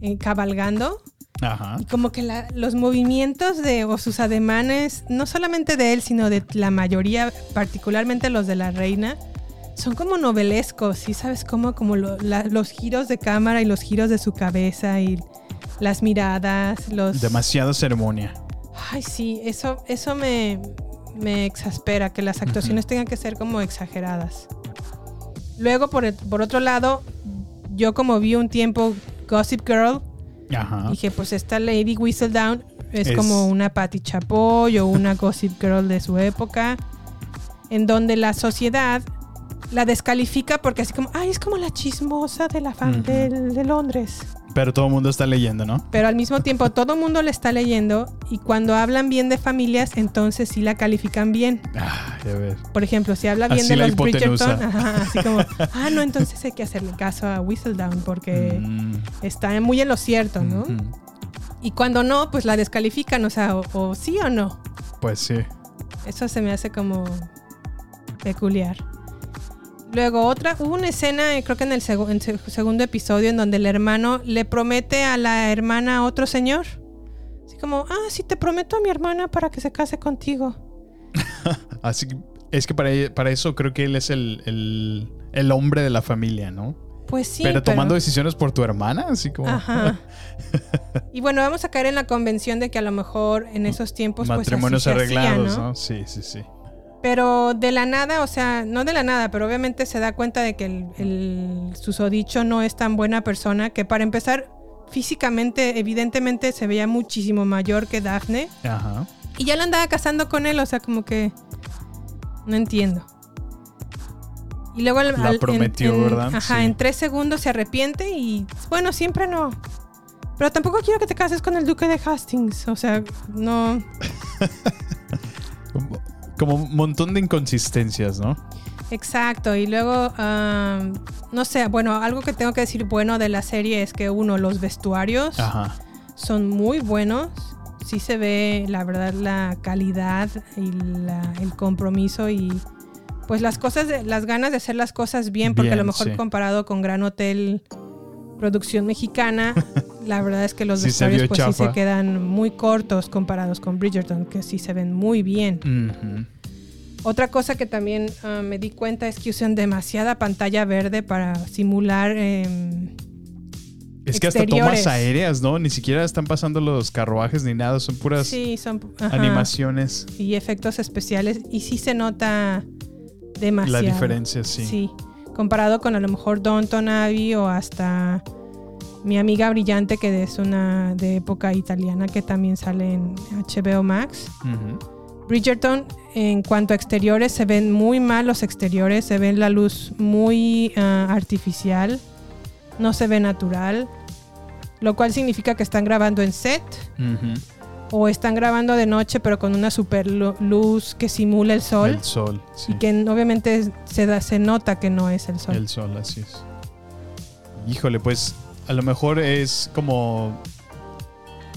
eh, cabalgando Ajá. y como que la- los movimientos de, o sus ademanes, no solamente de él, sino de la mayoría, particularmente los de la reina, son como novelescos, ¿sí sabes cómo? Como lo- la- los giros de cámara y los giros de su cabeza y las miradas, los... Demasiada ceremonia. Ay, sí, eso, eso me, me exaspera, que las actuaciones tengan que ser como exageradas. Luego, por, el- por otro lado, yo como vi un tiempo Gossip Girl, Ajá. dije, pues esta Lady Whistledown es, Es- como una Patti Chapoy o una Gossip Girl de su época. en donde la sociedad la descalifica porque así como, ay, es como la chismosa de la fan de, de Londres. Pero todo el mundo está leyendo, ¿no? Pero al mismo tiempo todo el mundo le está leyendo y cuando hablan bien de familias, entonces sí la califican bien. Ah, ya ves. Por ejemplo, si habla bien Así de los. Bridgerton, ajá, así como, ah, no, entonces hay que hacerle caso a Whistledown porque Mm, está muy en lo cierto, ¿no? Y cuando no, pues la descalifican, o sea, o, o sí o no. Pues sí. Eso se me hace como peculiar. Luego otra, hubo una escena, eh, creo que en el en segundo episodio, en donde el hermano le promete a la hermana a otro señor. Así como, ah, sí, te prometo a mi hermana para que se case contigo. Así que es que para, para eso creo que él es el, el, el hombre de la familia, ¿no? Pues sí. pero tomando decisiones por tu hermana, así como. Ajá. y bueno, vamos a caer en la convención de que a lo mejor en esos tiempos pues así matrimonios se hacía, arreglados, ¿no? ¿no? Sí, sí, sí. Pero de la nada, o sea, no de la nada, pero obviamente se da cuenta de que el, el susodicho no es tan buena persona, que para empezar, físicamente, evidentemente se veía muchísimo mayor que Daphne. Ajá. Y ya la andaba casando con él, o sea, como que... No entiendo. Y luego al- La en- prometió, en- ¿verdad? Ajá, Sí. en tres segundos se arrepiente y bueno, siempre no. Pero tampoco quiero que te cases con el duque de Hastings. O sea, no. Como un montón de inconsistencias, ¿no? Exacto. Y luego, ah, no sé, bueno, algo que tengo que decir bueno de la serie es que uno, los vestuarios Ajá. son muy buenos. Sí se ve, la verdad, la calidad y la- el compromiso y pues las cosas, de- las ganas de hacer las cosas bien, porque a lo mejor sí. comparado con Gran Hotel producción mexicana, la verdad es que los Sí se vestuarios vio pues sí se quedan muy cortos comparados con Bridgerton, que sí se ven muy bien. Otra cosa que también ah, me di cuenta es que usan demasiada pantalla verde para simular em, Es que hasta Exteriores. tomas aéreas, ¿no? Ni siquiera están pasando los carruajes ni nada, son puras sí, son ajá, animaciones. y efectos especiales y sí se nota demasiado. La diferencia, sí. Sí, comparado con a lo mejor Downton Abbey o hasta mi amiga brillante que es una de época italiana que también sale en HBO Max. Bridgerton, en cuanto a exteriores, se ven muy mal los exteriores, se ve la luz muy ah, artificial, no se ve natural, lo cual significa que están grabando en set. O están grabando de noche pero con una super lu- luz que simula el sol El sol, sí. y que obviamente se, da, se nota que no es el sol. El sol, así es. Híjole, pues a lo mejor es como.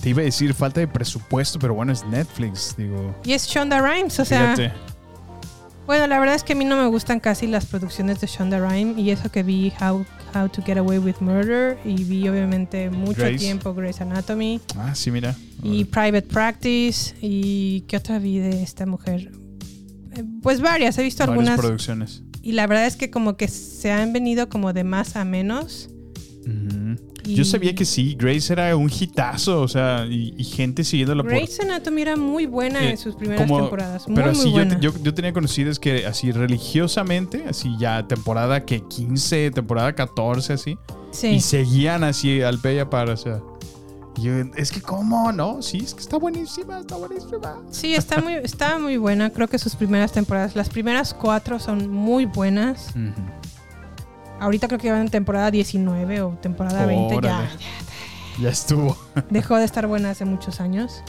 Te iba a decir falta de presupuesto, pero bueno, es Netflix, digo. Y es Shonda Rhimes, o sea, Fíjate. Bueno, la verdad es que a mí no me gustan casi las producciones de Shonda Rhimes y eso que vi How, How to Get Away with Murder y vi obviamente mucho Grace. tiempo Grey's Anatomy Ah, sí, mira. y Private Practice y ¿qué otra vi de esta mujer? Eh, Pues varias, he visto Varias algunas producciones. y la verdad es que como que se han venido como de más a menos. Y- Yo sabía que sí, Grace era un hitazo, o sea, y, y gente siguiéndola por. Grey's Anatomy era muy buena eh, en sus primeras como- temporadas, muy Pero muy sí, yo, yo, yo tenía conocidos que así religiosamente, así ya temporada que 15, temporada 14, así. Sí. Y seguían así al pie y a par, o sea. yo, es que, ¿cómo? No, sí, es que está buenísima, está buenísima. Sí, está muy, está muy buena. Creo que sus primeras temporadas, las primeras cuatro son muy buenas. Ahorita creo que van en temporada 19 o temporada 20. Ya. Ya estuvo. dejó de estar buena hace muchos años.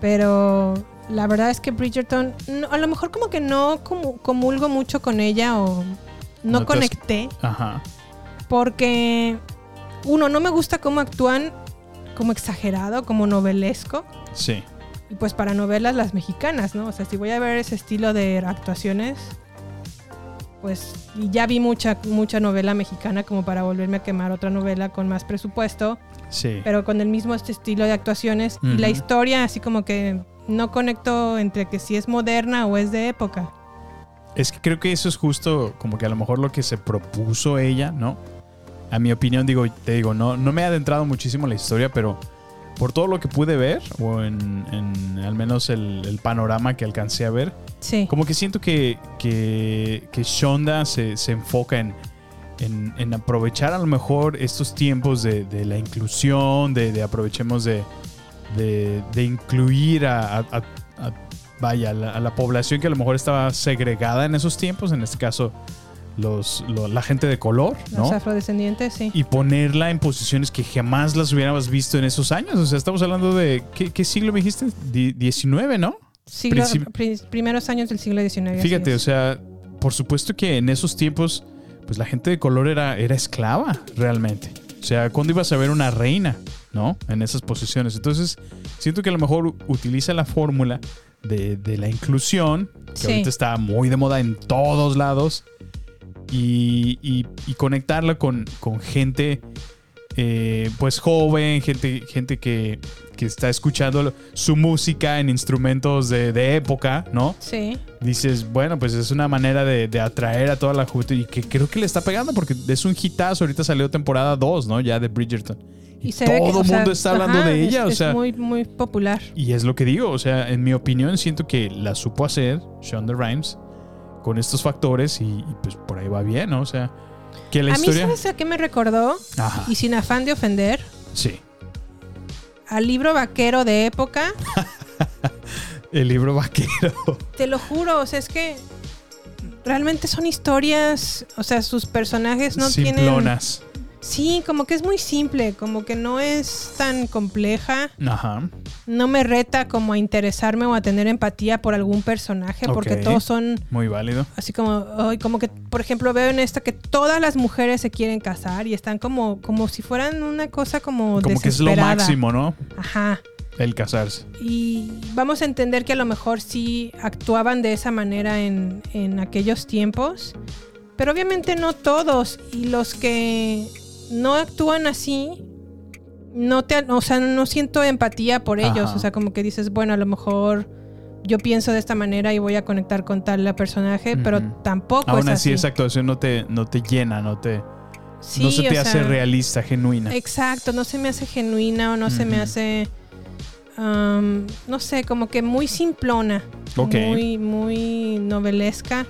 Pero la verdad es que Bridgerton, no- a lo mejor como que no comulgo mucho con ella o no, No te has- conecté. Ajá. Porque, uno, no me gusta cómo actúan como exagerado, como novelesco. Sí. Y pues para novelas las mexicanas, ¿no? O sea, si voy a ver ese estilo de actuaciones, pues ya vi mucha, mucha novela mexicana como para volverme a quemar otra novela con más presupuesto, Sí. pero con el mismo este estilo de actuaciones. Y la historia así como que no conecto entre que si es moderna o es de época. Es que creo que eso es justo como que a lo mejor lo que se propuso ella, ¿no? A mi opinión, digo, te digo, no, no me he adentrado muchísimo en la historia, pero por todo lo que pude ver, o en, en al menos el, el panorama que alcancé a ver, Sí. como que siento que, que, que Shonda se, se enfoca en, en, en aprovechar a lo mejor estos tiempos de, de la inclusión, de, de aprovechemos de, de, incluir a, a- a- a vaya, a la, a la población que a lo mejor estaba segregada en esos tiempos, en este caso los, lo- la gente de color, ¿no? Los afrodescendientes, sí. y ponerla en posiciones que jamás las hubiéramos visto en esos años. O sea, estamos hablando de. ¿Qué, qué siglo me dijiste? Di- 19, ¿no? Siglo- pri- primeros años del siglo XIX. Fíjate, o sea, por supuesto que en esos tiempos, pues la gente de color era, era esclava, realmente. O sea, ¿cuándo ibas a ver una reina, no? En esas posiciones. Entonces, siento que a lo mejor utiliza la fórmula de, de la inclusión, que Sí. ahorita está muy de moda en todos lados, y, y- y conectarla con, con gente, eh, pues joven, gente, gente que, que está escuchando su música en instrumentos de, de época, ¿no? Sí. dices, bueno, pues es una manera de, de atraer a toda la juventud y que creo que le está pegando porque es un hitazo. Ahorita salió temporada 2, ¿no? Ya de Bridgerton. Y todo o el sea, mundo está hablando ajá, de es- ella, o es sea. muy, muy popular. Y es lo que digo, o sea, en mi opinión siento que la supo hacer Shonda Rhimes con estos factores y, y, pues por ahí va bien, ¿no? O sea, que la a mí. ¿sabes a qué me recordó? Ajá. Y sin afán de ofender, Sí, al libro vaquero de época. el libro vaquero. Te lo juro, o sea, es que realmente son historias, o sea, sus personajes no tienen... Sí, como que es muy simple, como que no es tan compleja. Ajá. No me reta como a interesarme o a tener empatía por algún personaje, porque todos son Muy válido. así como, ay, como que, por ejemplo, veo en esta que todas las mujeres se quieren casar y están como, como si fueran una cosa como Como que es lo máximo, ¿no? Ajá. El casarse. Y vamos a entender que a lo mejor sí actuaban de esa manera en, en aquellos tiempos, pero obviamente no todos. Y los que no actúan así, no te, o sea, no siento empatía por ellos. Ajá. O sea, como que dices, bueno, a lo mejor yo pienso de esta manera y voy a conectar con tal personaje, pero tampoco Aún es así, así. esa actuación no te, no te llena, no te, Sí, no se te hace sea, realista, genuina. Exacto, no se me hace genuina o no se me hace, no sé, como que muy simplona, Ok. muy, muy novelesca.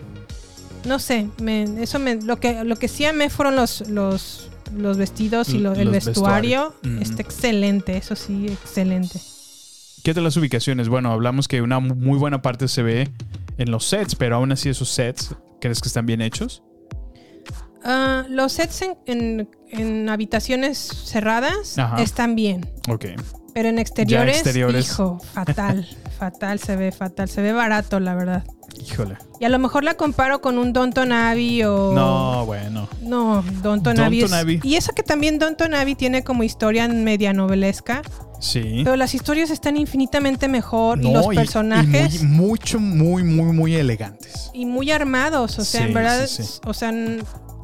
No sé, me- eso me, lo que, lo que sí amé fueron los, los, los vestidos y lo- el Los vestuario. Ujú. Está excelente, eso sí, excelente. ¿Qué tal las ubicaciones? Bueno, hablamos que una muy buena parte se ve en los sets, pero aún así esos sets, ¿crees que están bien hechos? Ah, los sets en, en- en habitaciones cerradas Ajá. están bien. Ok. Pero en exteriores, exteriores. hijo, fatal, fatal, se ve fatal, se ve barato, la verdad. Híjole. Y a lo mejor la comparo con un Downton Abbey o... No, bueno. No, Downton Downton Abbey, es- Abbey. Y eso que también Downton Abbey tiene como historia media novelesca. Sí. Pero las historias están infinitamente mejor y los y- personajes y muy- mucho, muy, muy, muy elegantes. y muy armados. O sea, Sí, en verdad, sí, sí. o sea,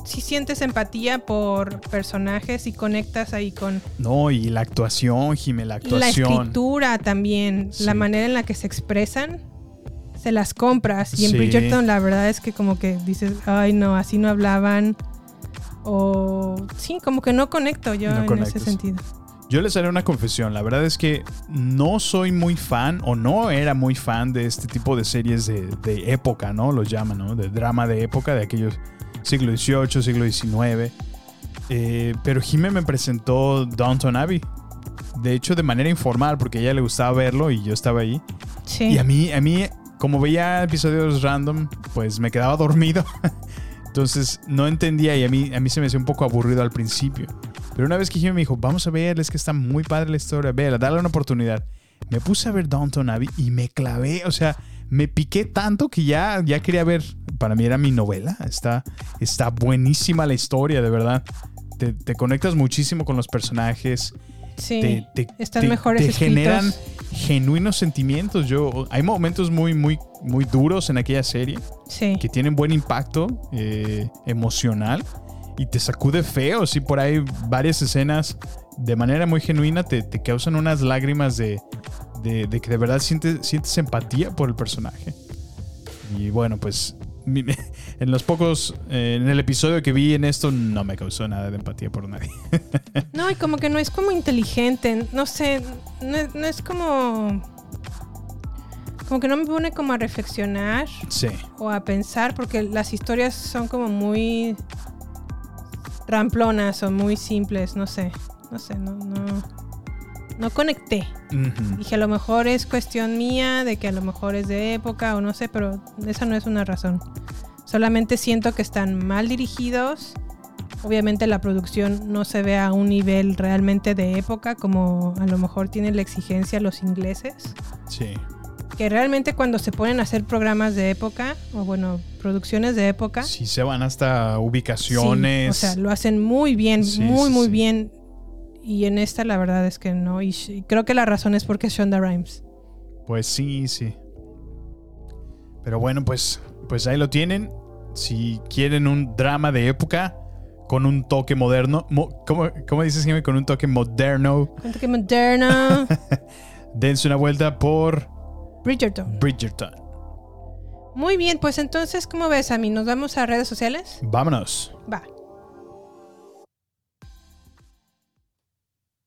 si sientes empatía por personajes y conectas ahí con No, y la actuación, Jimé, la la actuación. escritura también, la manera en la que se expresan, se las compras. Y en Sí. Bridgerton la verdad es que como que dices, ay no, así no hablaban. O sí, como que no conecto yo No en conectas. ese sentido. Yo les haré una confesión. La verdad es que no soy muy fan o no era muy fan de este tipo de series de, de época, ¿no? Los llaman, ¿no? De drama de época, de aquellos siglo XVIII, siglo XIX. Eh, pero Jimé me presentó Downton Abbey. De hecho, de manera informal, porque a ella le gustaba verlo y yo estaba ahí. Sí. Y a mí, a mí, como veía episodios random, pues me quedaba dormido. Entonces no entendía y a mí, a mí se me hacía un poco aburrido al principio. Pero una vez que Jimmy me dijo, vamos a ver, es que está muy padre la historia, véala, dale una oportunidad. Me puse a ver Downton Abbey y me clavé, o sea, me piqué tanto que ya, ya quería ver, para mí era mi novela, está, está buenísima la historia, de verdad. Te, te conectas muchísimo con los personajes. Sí, te, te- están te- mejores te generan genuinos sentimientos. Yo, hay momentos muy, muy, muy duros en aquella serie Sí. que tienen buen impacto eh, emocional y te sacude feo. Sí, por ahí varias escenas de manera muy genuina te, te causan unas lágrimas de, de- de que de verdad sientes, sientes empatía por el personaje. Y bueno, pues en los pocos, eh, en el episodio que vi en esto, no me causó nada de empatía por nadie. No, y como que no es como inteligente, no sé, no, no es como... Como que no me pone como a reflexionar sí. o a pensar, porque las historias son como muy ramplonas o muy simples, no sé, no sé, no, no, no conecté. Ujú. Dije, a lo mejor es cuestión mía, de que a lo mejor es de época o no sé, pero esa no es una razón. Solamente siento que están mal dirigidos. Obviamente la producción no se ve a un nivel realmente de época como a lo mejor tienen la exigencia los ingleses. Sí. Que realmente cuando se ponen a hacer programas de época, o bueno, producciones de época, Sí, se van hasta sí, ubicaciones. o sea, lo hacen muy bien, Sí, muy, sí, muy sí. bien. Y en esta la verdad es que no. Y creo que la razón es porque es Shonda Rhimes. Pues sí, sí. Pero bueno, pues, pues ahí lo tienen. Si quieren un drama de época con un toque moderno, mo- ¿cómo, cómo dices, Jimmy? Con un toque moderno, Cuenta que moderno. dense una vuelta por Bridgerton. Bridgerton. Muy bien, pues entonces, ¿cómo ves a mí? ¿Nos vamos a redes sociales? Vámonos. Va.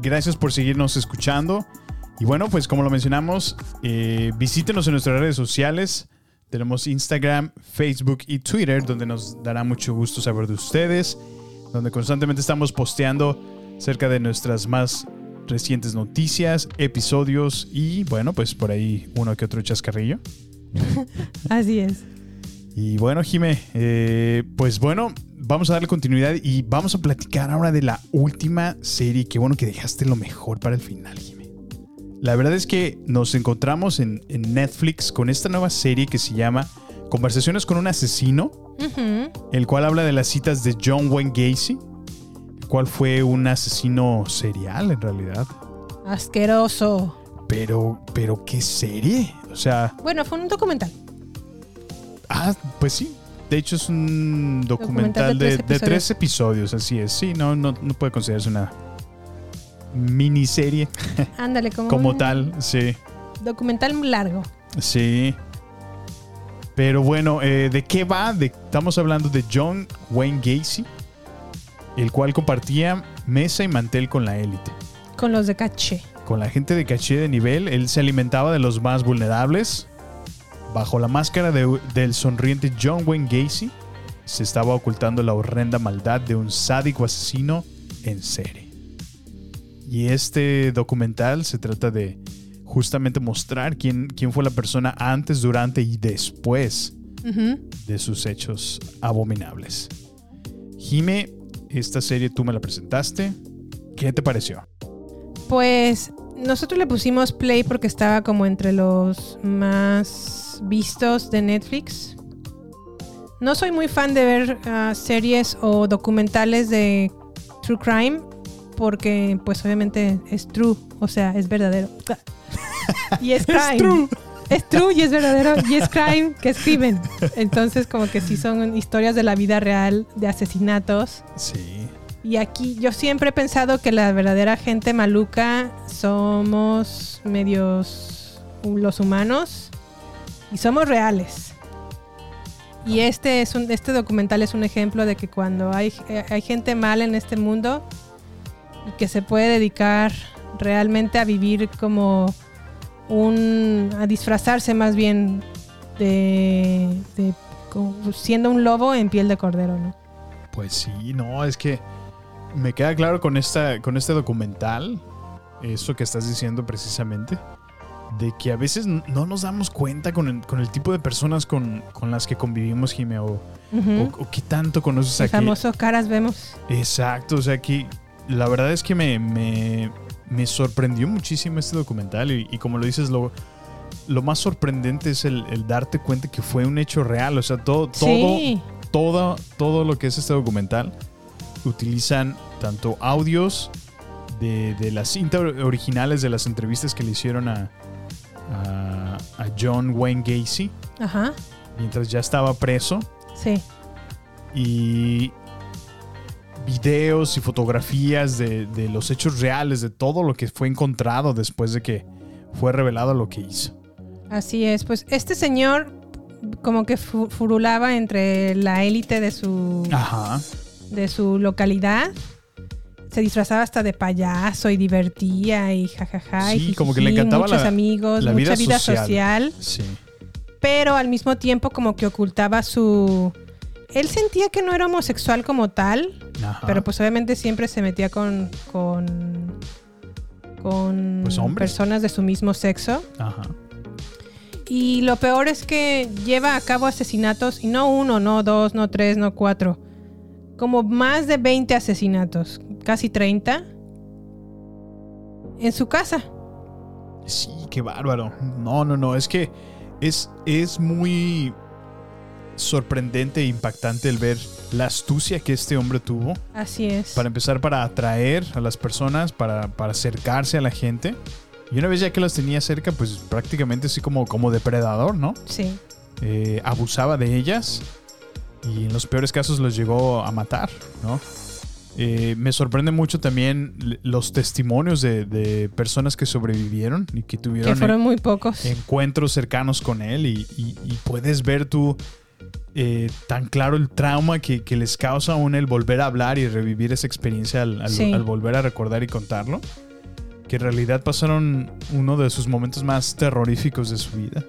Gracias por seguirnos escuchando. Y bueno, pues como lo mencionamos, eh, visítenos en nuestras redes sociales. Tenemos Instagram, Facebook y Twitter, donde nos dará mucho gusto saber de ustedes, donde constantemente estamos posteando acerca de nuestras más recientes noticias, episodios y bueno, pues por ahí uno que otro chascarrillo. Así es. Y bueno, Jime, eh, pues bueno, vamos a darle continuidad y vamos a platicar ahora de la última serie. Qué bueno que dejaste lo mejor para el final, Jime. La verdad es que nos encontramos en, en Netflix con esta nueva serie que se llama Conversaciones con un asesino, el cual habla de las citas de John Wayne Gacy, el cual fue un asesino serial en realidad. Asqueroso. Pero, pero qué serie. O sea, Bueno, fue un documental. Ah, pues sí. De hecho, es un documental, Documental de tres de tres episodios, así es. Sí, no, no, no puede considerarse una miniserie Ándale, como, como un tal, sí. Documental muy largo. Sí. Pero bueno, eh, ¿de qué va? De- estamos hablando de John Wayne Gacy, el cual compartía mesa y mantel con la élite. Con los de caché. Con la gente de caché de nivel, él se alimentaba de los más vulnerables. Bajo la máscara de- del sonriente John Wayne Gacy, se estaba ocultando la horrenda maldad de un sádico asesino en serie. Y este documental se trata de justamente mostrar quién, quién fue la persona antes, durante y después de sus hechos abominables. Jime, esta serie tú me la presentaste. ¿Qué te pareció? Pues nosotros le pusimos play porque estaba como entre los más vistos de Netflix. No soy muy fan de ver ah, series o documentales de True Crime porque pues obviamente es true, o sea, es verdadero. Y es crime. true. Es true y es verdadero y es crime que escriben. Entonces como que sí son historias de la vida real de asesinatos. Sí. Y aquí yo siempre he pensado que la verdadera gente maluca somos medios los humanos y somos reales. Y este es un este documental es un ejemplo de que cuando hay, eh, hay gente mala en este mundo y que se puede dedicar realmente a vivir como un a disfrazarse más bien de, de siendo un lobo en piel de cordero, ¿no? Pues sí, no, es que me queda claro con, esta, con este documental, eso que estás diciendo precisamente, de que a veces no nos damos cuenta con el, con el tipo de personas con, con las que convivimos, Jimé, o, o, o qué tanto conoces El aquí. famoso caras vemos. Exacto, o sea que la verdad es que me, me, me sorprendió muchísimo este documental y, y como lo dices, lo, lo más sorprendente es el, el darte cuenta que fue un hecho real, o sea, todo, todo, todo, todo lo que es este documental utilizan tanto audios de, de las cintas originales de las entrevistas que le hicieron a, a, a John Wayne Gacy videos y fotografías de, de los hechos reales, de todo lo que fue encontrado después de que fue revelado lo que hizo. Así es, pues este señor como que fu- furulaba entre la élite de su Ajá. de su localidad. Se disfrazaba hasta de payaso y divertía y jajaja. y Sí, como que le encantaba muchos la- amigos, la mucha vida vida social. social. Sí. pero al mismo tiempo como que ocultaba su... Él sentía que no era homosexual como tal, Ajá. pero pues obviamente siempre se metía con... con con Pues, personas de su mismo sexo. Ajá. Y lo peor es que lleva a cabo asesinatos, y no uno, no dos, no tres, no cuatro. Como más de 20 asesinatos, casi 30, en su casa. Sí, qué bárbaro. No, no, no. Es que es, es muy sorprendente e impactante el ver la astucia que este hombre tuvo. Así es. Para empezar, para atraer a las personas, para, para acercarse a la gente. Y una vez ya que las tenía cerca, pues prácticamente así como, como depredador, ¿no? Sí. Eh, abusaba de ellas y en los peores casos los llegó a matar, ¿no? Eh, me sorprende mucho también los testimonios de, de personas que sobrevivieron y que tuvieron Que fueron muy pocos. encuentros cercanos con él y, y- y puedes ver tú eh, tan claro el trauma que, que les causa aún el volver a hablar y revivir esa experiencia al, al- Sí. al volver a recordar y contarlo. Que en realidad pasaron uno de sus momentos más terroríficos de su vida.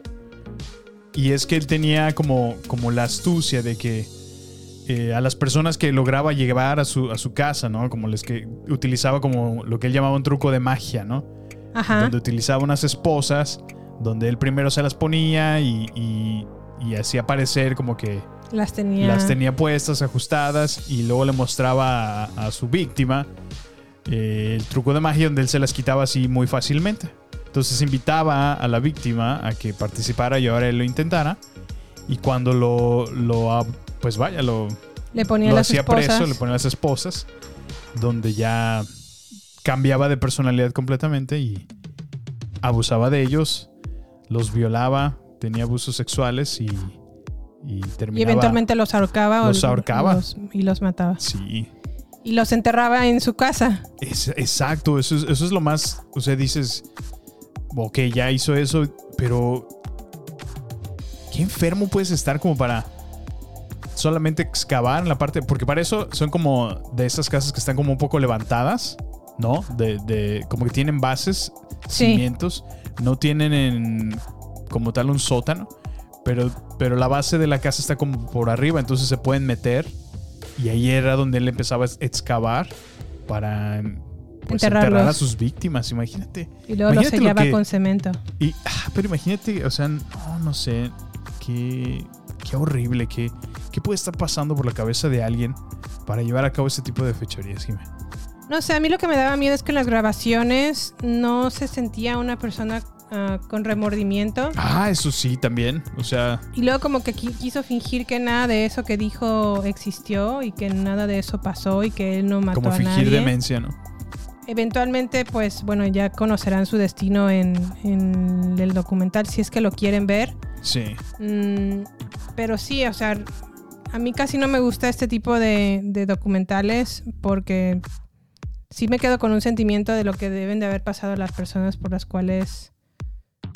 Y es que él tenía como, como la astucia de que eh, a las personas que lograba llevar a su, a su casa, ¿no? Como les que utilizaba como lo que él llamaba un truco de magia, ¿no? Ajá. donde utilizaba unas esposas, donde él primero se las ponía y, y, y hacía parecer como que Las tenía. las tenía puestas, ajustadas, y luego le mostraba a, a su víctima eh, el truco de magia donde él se las quitaba así muy fácilmente. Entonces invitaba a la víctima a que participara y ahora él lo intentara. Y cuando lo, lo pues vaya, lo, Le ponía lo las hacía esposas. preso, le ponía las esposas, donde ya cambiaba de personalidad completamente y abusaba de ellos, los violaba, tenía abusos sexuales y, y terminaba. Y eventualmente los ahorcaba. o Los ahorcaba. los- y los mataba. Sí. Y los enterraba en su casa. Es- exacto, eso es, eso es lo más. O sea, dices, ok, ya hizo eso, pero qué enfermo puedes estar como para solamente excavar en la parte. Porque para eso son como de esas casas que están como un poco levantadas, ¿no? De, de- como que tienen bases, Sí. cimientos, no tienen en, como tal un sótano, pero, pero la base de la casa está como por arriba, entonces se pueden meter. Y ahí era donde él empezaba a excavar para pues, enterrar a sus víctimas, imagínate. Y luego Imagínate lo sellaba que- con cemento. y, ah, pero imagínate, o sea, no, no sé, qué, qué horrible, qué, qué puede estar pasando por la cabeza de alguien para llevar a cabo ese tipo de fechorías, Jimé. No sé, a mí lo que me daba miedo es que en las grabaciones no se sentía una persona ah, con remordimiento. Ah, eso sí, también. O sea, Y luego como que qui- quiso fingir que nada de eso que dijo existió y que nada de eso pasó y que él no mató como a fingir nadie. demencia, ¿no? Eventualmente, pues bueno, ya conocerán su destino en, en el documental si es que lo quieren ver. Sí. Mm, pero sí, o sea, a mí casi no me gusta este tipo de, de documentales porque sí me quedo con un sentimiento de lo que deben de haber pasado las personas por las cuales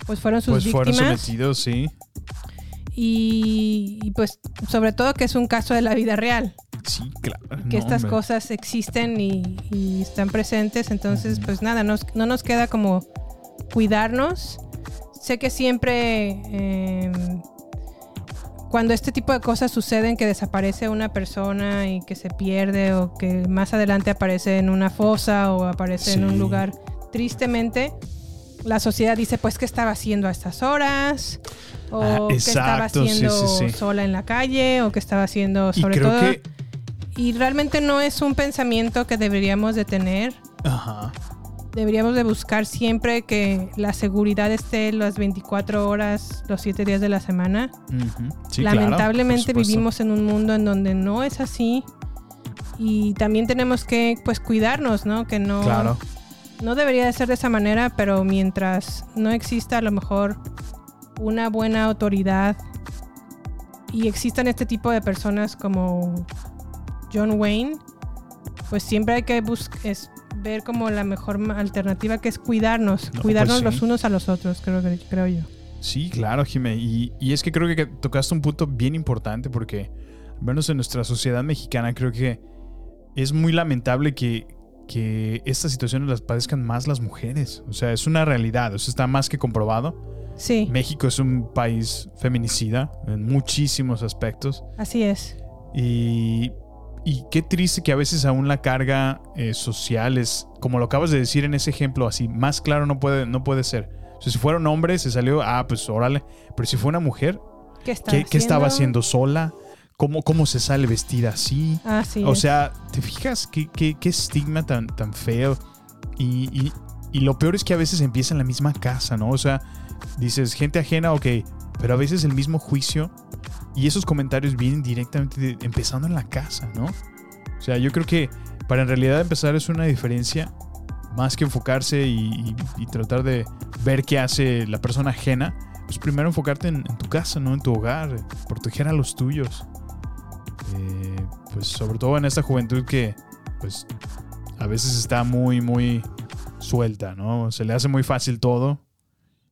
pues fueron sus Pues fueron sometidos, sí. Y, y, pues sobre todo que es un caso de la vida real. Sí, claro. Que no, estas hombre. cosas existen y, y están presentes. Entonces, pues nada, nos- no nos queda como cuidarnos. Sé que siempre eh, cuando este tipo de cosas suceden, que desaparece una persona y que se pierde o que más adelante aparece en una fosa o aparece en un Sí. lugar, tristemente, la sociedad dice, pues, ¿qué estaba haciendo a estas horas? O Ah, qué estaba sí, haciendo sí, sí. sola en la calle, o qué estaba haciendo Y sobre creo todo. que- Y realmente no es un pensamiento que deberíamos de tener. Ajá. Deberíamos de buscar siempre que la seguridad esté las 24 horas, los 7 días de la semana. Sí, claro, Lamentablemente vivimos en un mundo en donde no es así. Y también tenemos que pues cuidarnos, ¿no? Que no, Claro. no debería de ser de esa manera, pero mientras no exista a lo mejor una buena autoridad y existan este tipo de personas como John Wayne, pues siempre hay que buscar ver como la mejor alternativa que es cuidarnos, No, cuidarnos pues sí. los unos a los otros, creo, creo yo. Sí, claro, Jimé. Y, y es que creo que tocaste un punto bien importante porque, al menos en nuestra sociedad mexicana, creo que es muy lamentable que, que estas situaciones las padezcan más las mujeres. O sea, es una realidad, eso está más que comprobado. Sí, México es un país feminicida en muchísimos aspectos. así es. Y, y qué triste que a veces aún la carga eh, social es, como lo acabas de decir en ese ejemplo, así, más claro no puede, no puede ser. O sea, si fuera un hombre, se salió, ah, pues órale. Pero si fue una mujer, ¿Qué, está ¿qué, qué estaba haciendo? sola? ¿Cómo, ¿Cómo se sale vestida así? Así o sea, ¿te fijas qué, qué- qué estigma tan, tan feo? Y, y- y lo peor es que a veces empieza en la misma casa, ¿no? O sea, dices, gente ajena, ok, pero a veces el mismo juicio y esos comentarios vienen directamente empezando en la casa, ¿no? O sea, yo creo que para en realidad empezar es una diferencia más que enfocarse y, tratar de ver qué hace la persona ajena, pues primero enfocarte en, en tu casa, ¿no? En tu hogar, proteger a los tuyos. Eh, pues sobre todo en esta juventud que pues a veces está muy, muy suelta, ¿no? Se le hace muy fácil todo.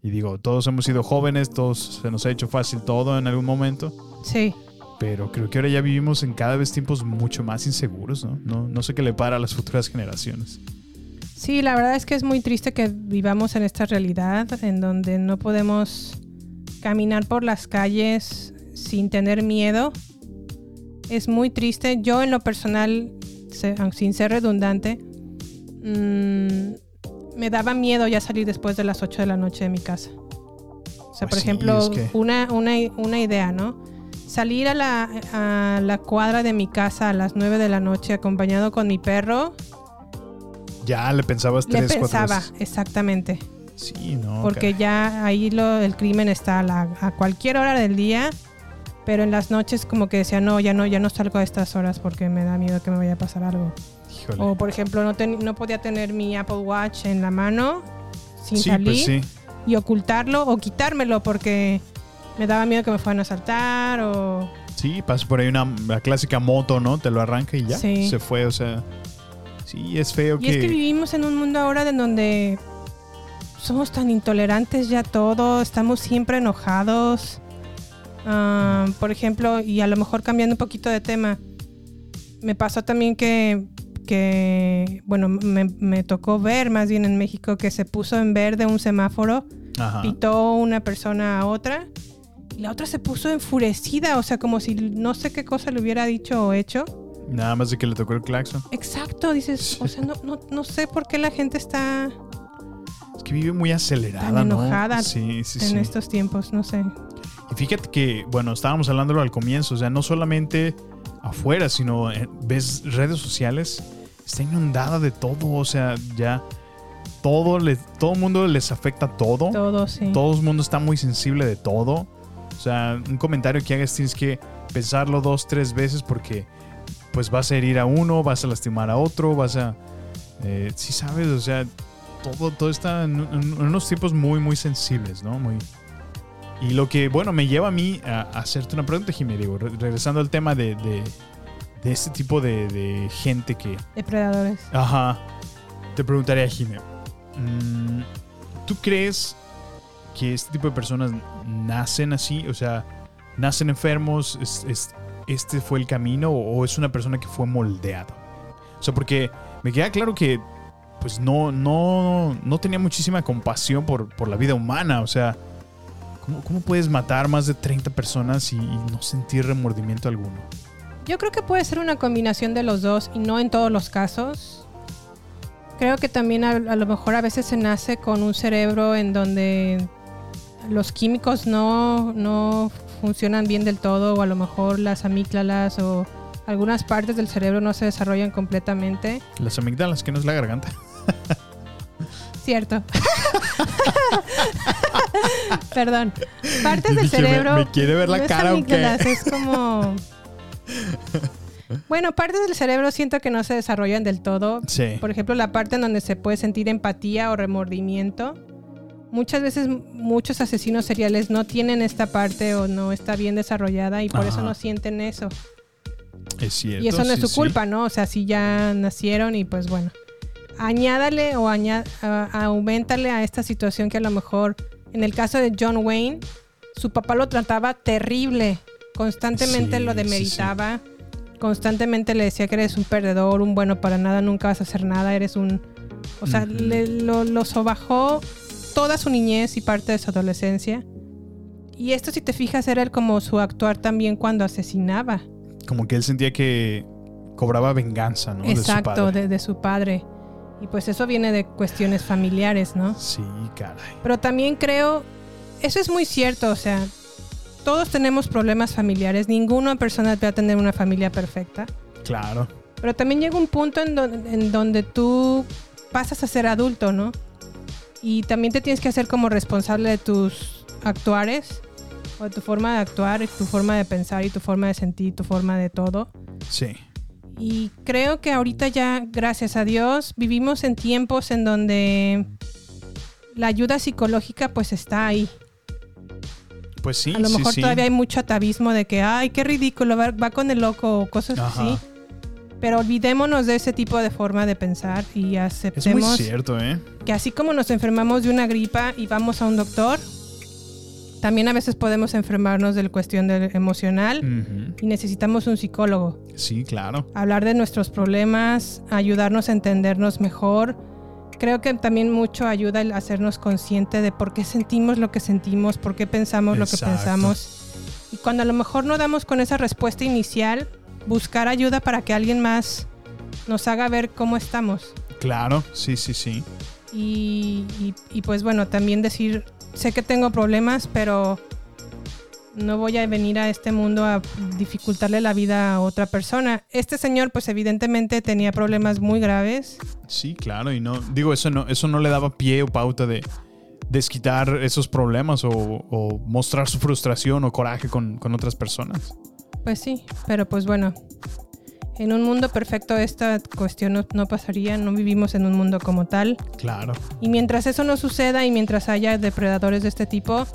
Y digo, todos hemos sido jóvenes, todos se nos ha hecho fácil todo en algún momento. Sí. Pero creo que ahora ya vivimos en cada vez tiempos mucho más inseguros, ¿no? No, no sé qué le para a las futuras generaciones. Sí, la verdad es que es muy triste que vivamos en esta realidad en donde no podemos caminar por las calles sin tener miedo. Es muy triste. Yo en lo personal, sin ser redundante, mm, me daba miedo ya salir después de las 8 de la noche de mi casa. O sea, Pues por sí, ejemplo, es que- una, una, una idea, ¿no? Salir a la, a la cuadra de mi casa a las 9 de la noche acompañado con mi perro, Ya le pensabas le tres, cuatro pensaba, veces. exactamente. Sí, no. Porque caray. ya ahí lo, el crimen está a, la- a cualquier hora del día, pero en las noches como que decía, no, ya no, ya no salgo a estas horas porque me da miedo que me vaya a pasar algo. Híjole. O por ejemplo, no, ten- no podía tener mi Apple Watch en la mano sin Sí, salir pues sí. y ocultarlo o quitármelo porque me daba miedo que me fueran a asaltar o... Sí, pasa por ahí una la clásica moto, ¿no? Te lo arranca y ya Sí. se fue, o sea. Sí, es feo Y es que vivimos en un mundo ahora en donde somos tan intolerantes ya todo, estamos siempre enojados. Ah, por ejemplo, y a lo mejor cambiando un poquito de tema, me pasó también que, que bueno, me, me tocó ver más bien en México que se puso en verde un semáforo, Ajá. pitó una persona a otra y la otra se puso enfurecida, o sea, como si no sé qué cosa le hubiera dicho o hecho. Nada más de que le tocó el claxon. Exacto, dices, o sea, no, no, no sé por qué la gente está Es que vive muy acelerada, tan ¿no? enojada Sí, sí, en sí. estos tiempos, no sé. Y fíjate que, bueno, estábamos hablándolo al comienzo, o sea, no solamente afuera, sino en- ves redes sociales, está inundada de todo, o sea, ya todo le, todo el mundo les afecta todo. Todo, sí. Todo el mundo está muy sensible de todo. O sea, un comentario que hagas tienes que pensarlo dos, tres veces porque pues vas a herir a uno, vas a lastimar a otro, vas a... Eh, sí sabes, o sea, todo, todo está en, en- en unos tiempos muy, muy sensibles, ¿no? Muy... Y lo que, bueno, me lleva a mí a, a hacerte una pregunta, digo, re- regresando al tema de, de, de este tipo de, de gente que... Depredadores. Ajá. Te preguntaría, Jimé. mm, ¿Tú crees que este tipo de personas nacen así? O sea, nacen enfermos, es- es- este fue el camino o, o es una persona que fue moldeada? O sea, porque me queda claro que pues no, no, no tenía muchísima compasión por, por la vida humana. O sea, ¿cómo, cómo puedes matar más de 30 personas y, y no sentir remordimiento alguno? Yo creo que puede ser una combinación de los dos y no en todos los casos. Creo que también a, a lo mejor a veces se nace con un cerebro en donde los químicos no, no funcionan bien del todo o a lo mejor las amígdalas o algunas partes del cerebro no se desarrollan completamente. Las amígdalas, que no es la garganta. Cierto. Perdón. Partes del me- cerebro. me quiere ver la no cara, amígdalas, Es como. Bueno, partes del cerebro siento que no se desarrollan del todo. Sí. Por ejemplo, la parte en donde se puede sentir empatía o remordimiento. Muchas veces muchos asesinos seriales no tienen esta parte o no está bien desarrollada y por eso no sienten eso. Es cierto. Y eso no es su sí. culpa, ¿no? O sea, si ya nacieron y pues bueno. Añádale o añá- aumentale a esta situación que a lo mejor, en el caso de John Wayne, su papá lo trataba terrible. Constantemente Sí, lo sí, demeritaba. Constantemente le decía que eres un perdedor, un bueno para nada, nunca vas a hacer nada, eres un... O sea, le- lo, lo sobajó toda su niñez y parte de su adolescencia. Y esto, si te fijas, era como su actuar también cuando asesinaba. Como que él sentía que cobraba venganza, ¿no? Exacto, De su padre. de, de su padre. Y pues eso viene de cuestiones familiares, ¿no? Sí, caray. Pero también creo, eso es muy cierto, o sea, todos tenemos problemas familiares, ninguna persona va a tener una familia perfecta. Claro. Pero también llega un punto en, don- en donde tú pasas a ser adulto, ¿no? Y también te tienes que hacer como responsable de tus actuares, o de tu forma de actuar, y tu forma de pensar, y tu forma de sentir, tu forma de todo. Sí. Y creo que ahorita ya, gracias a Dios, vivimos en tiempos en donde la ayuda psicológica pues está ahí. Pues sí, a lo mejor sí. todavía hay mucho atavismo de que, ay, qué ridículo, va, va con el loco o cosas Ajá. así. Pero olvidémonos de ese tipo de forma de pensar y Es muy aceptemos cierto, ¿eh? que así como nos enfermamos de una gripa y vamos a un doctor, también a veces podemos enfermarnos de la cuestión del emocional Ujú. y necesitamos un psicólogo. Sí, claro. hablar de nuestros problemas, ayudarnos a entendernos mejor. Creo que también mucho ayuda el hacernos consciente de por qué sentimos lo que sentimos, por qué pensamos lo que pensamos. Y cuando a lo mejor no damos con esa respuesta inicial, buscar ayuda para que alguien más nos haga ver cómo estamos. Claro, sí, sí, sí. Y, y- y pues bueno, también decir, sé que tengo problemas, pero no voy a venir a este mundo a dificultarle la vida a otra persona. Este señor pues evidentemente tenía problemas muy graves. Sí, claro. Y no, digo, eso no, eso no le daba pie o pauta de desquitar esos problemas o, o mostrar su frustración o coraje con, con otras personas. Pues sí, pero pues bueno, en un mundo perfecto esta cuestión no, no pasaría, no vivimos en un mundo como tal. Claro. Y mientras eso no suceda y mientras haya depredadores de este tipo,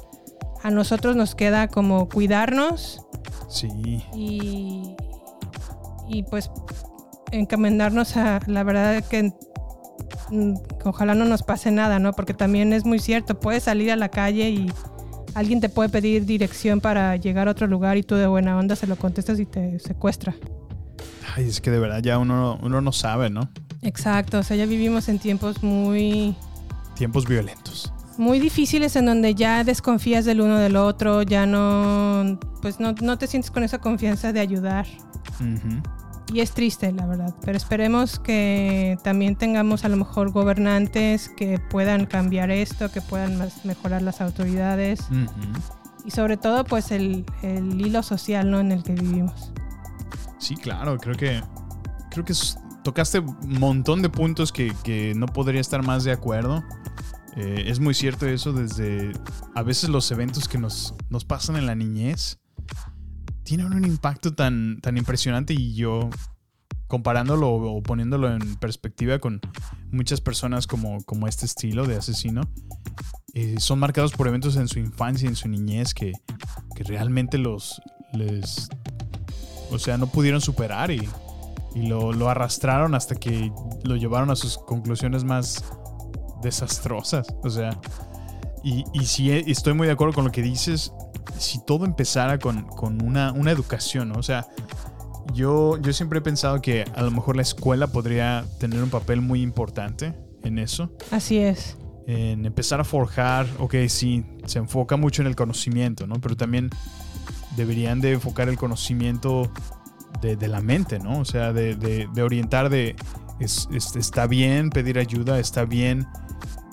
a nosotros nos queda como cuidarnos Sí. y, y pues encaminarnos a la verdad que mm, ojalá no nos pase nada, ¿no? Porque también es muy cierto, puedes salir a la calle y alguien te puede pedir dirección para llegar a otro lugar y tú de buena onda se lo contestas y te secuestra. Ay, es que de verdad ya uno, uno no sabe, ¿no? Exacto, o sea, ya vivimos en tiempos muy Tiempos violentos. muy difíciles en donde ya desconfías del uno del otro, ya no pues no, no te sientes con esa confianza de ayudar. Y es triste, la verdad. Pero esperemos que también tengamos a lo mejor gobernantes que puedan cambiar esto, que puedan más- mejorar las autoridades. Y sobre todo, pues el, el hilo social ¿no? en el que vivimos. Sí, claro, creo que creo que tocaste un montón de puntos que, que no podría estar más de acuerdo. Eh, es muy cierto eso desde a veces los eventos que nos, nos pasan en la niñez tienen un impacto tan, tan impresionante y yo comparándolo o poniéndolo en perspectiva con muchas personas como, como este estilo de asesino, eh, son marcados por eventos en su infancia, en su niñez, que, que realmente los les, o sea, no pudieron superar y, y lo, lo arrastraron hasta que lo llevaron a sus conclusiones más desastrosas. O sea, y, y sí eh, estoy muy de acuerdo con lo que dices, si todo empezara con, con una, una educación, ¿no? O sea, yo, yo siempre he pensado que a lo mejor la escuela podría tener un papel muy importante en eso Así es. en empezar a forjar, ok, sí, se enfoca mucho en el conocimiento, ¿no? Pero también deberían de enfocar el conocimiento de, de la mente, ¿no? O sea, de, de- de orientar de, es- es- está bien pedir ayuda, está bien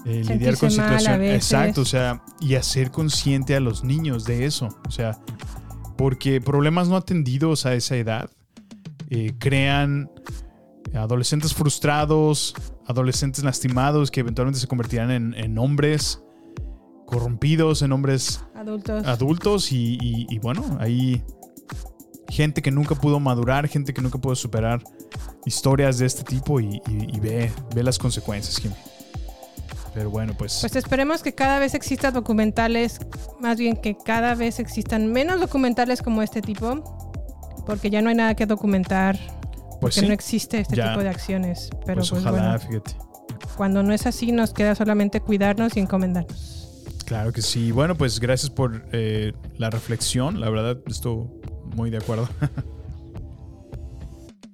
eh, lidiar con situaciones. Exacto, o sea, y hacer consciente a los niños de eso, o sea, porque problemas no atendidos a esa edad eh, crean adolescentes frustrados, adolescentes lastimados que eventualmente se convertirán en, en hombres corrompidos, en hombres Adultos. adultos y, y- y bueno, hay gente que nunca pudo madurar, gente que nunca pudo superar historias de este tipo y, y- y ve, ve las consecuencias, Jimmy. Pero bueno, pues, Pues esperemos que cada vez existan documentales, más bien que cada vez existan menos documentales como este tipo, Porque ya no hay nada que documentar. Pues porque sí, no existe este ya. tipo de acciones. Pero pues, pues, ojalá, bueno, fíjate. cuando no es así, nos queda solamente cuidarnos y encomendarnos. Claro que sí. Bueno, pues gracias por eh, la reflexión. La verdad, estoy muy de acuerdo.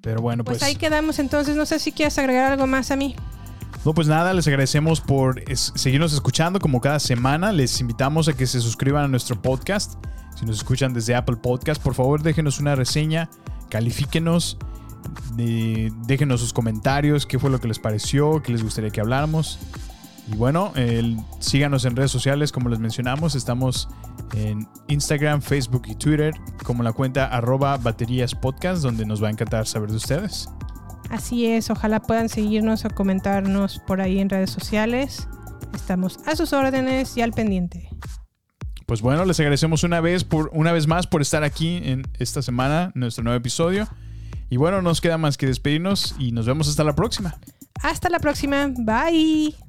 Pero bueno, Pues, pues. ahí quedamos entonces. No sé si quieres agregar algo más a mí. No, pues nada, les agradecemos por es- seguirnos escuchando como cada semana. Les invitamos a que se suscriban a nuestro podcast. Si nos escuchan desde Apple Podcast, por favor déjenos una reseña, califíquenos, de- déjenos sus comentarios, qué fue lo que les pareció, qué les gustaría que habláramos. Y bueno, síganos en redes sociales, como les mencionamos. Estamos en Instagram, Facebook y Twitter, como la cuenta arroba baterías podcast, donde nos va a encantar saber de ustedes. Así es, ojalá puedan seguirnos o comentarnos por ahí en redes sociales. Estamos a sus órdenes y al pendiente. Pues bueno, les agradecemos una vez por una vez más por estar aquí en esta semana, nuestro nuevo episodio. Y bueno, nos queda más que despedirnos y nos vemos hasta la próxima. Hasta la próxima. Bye.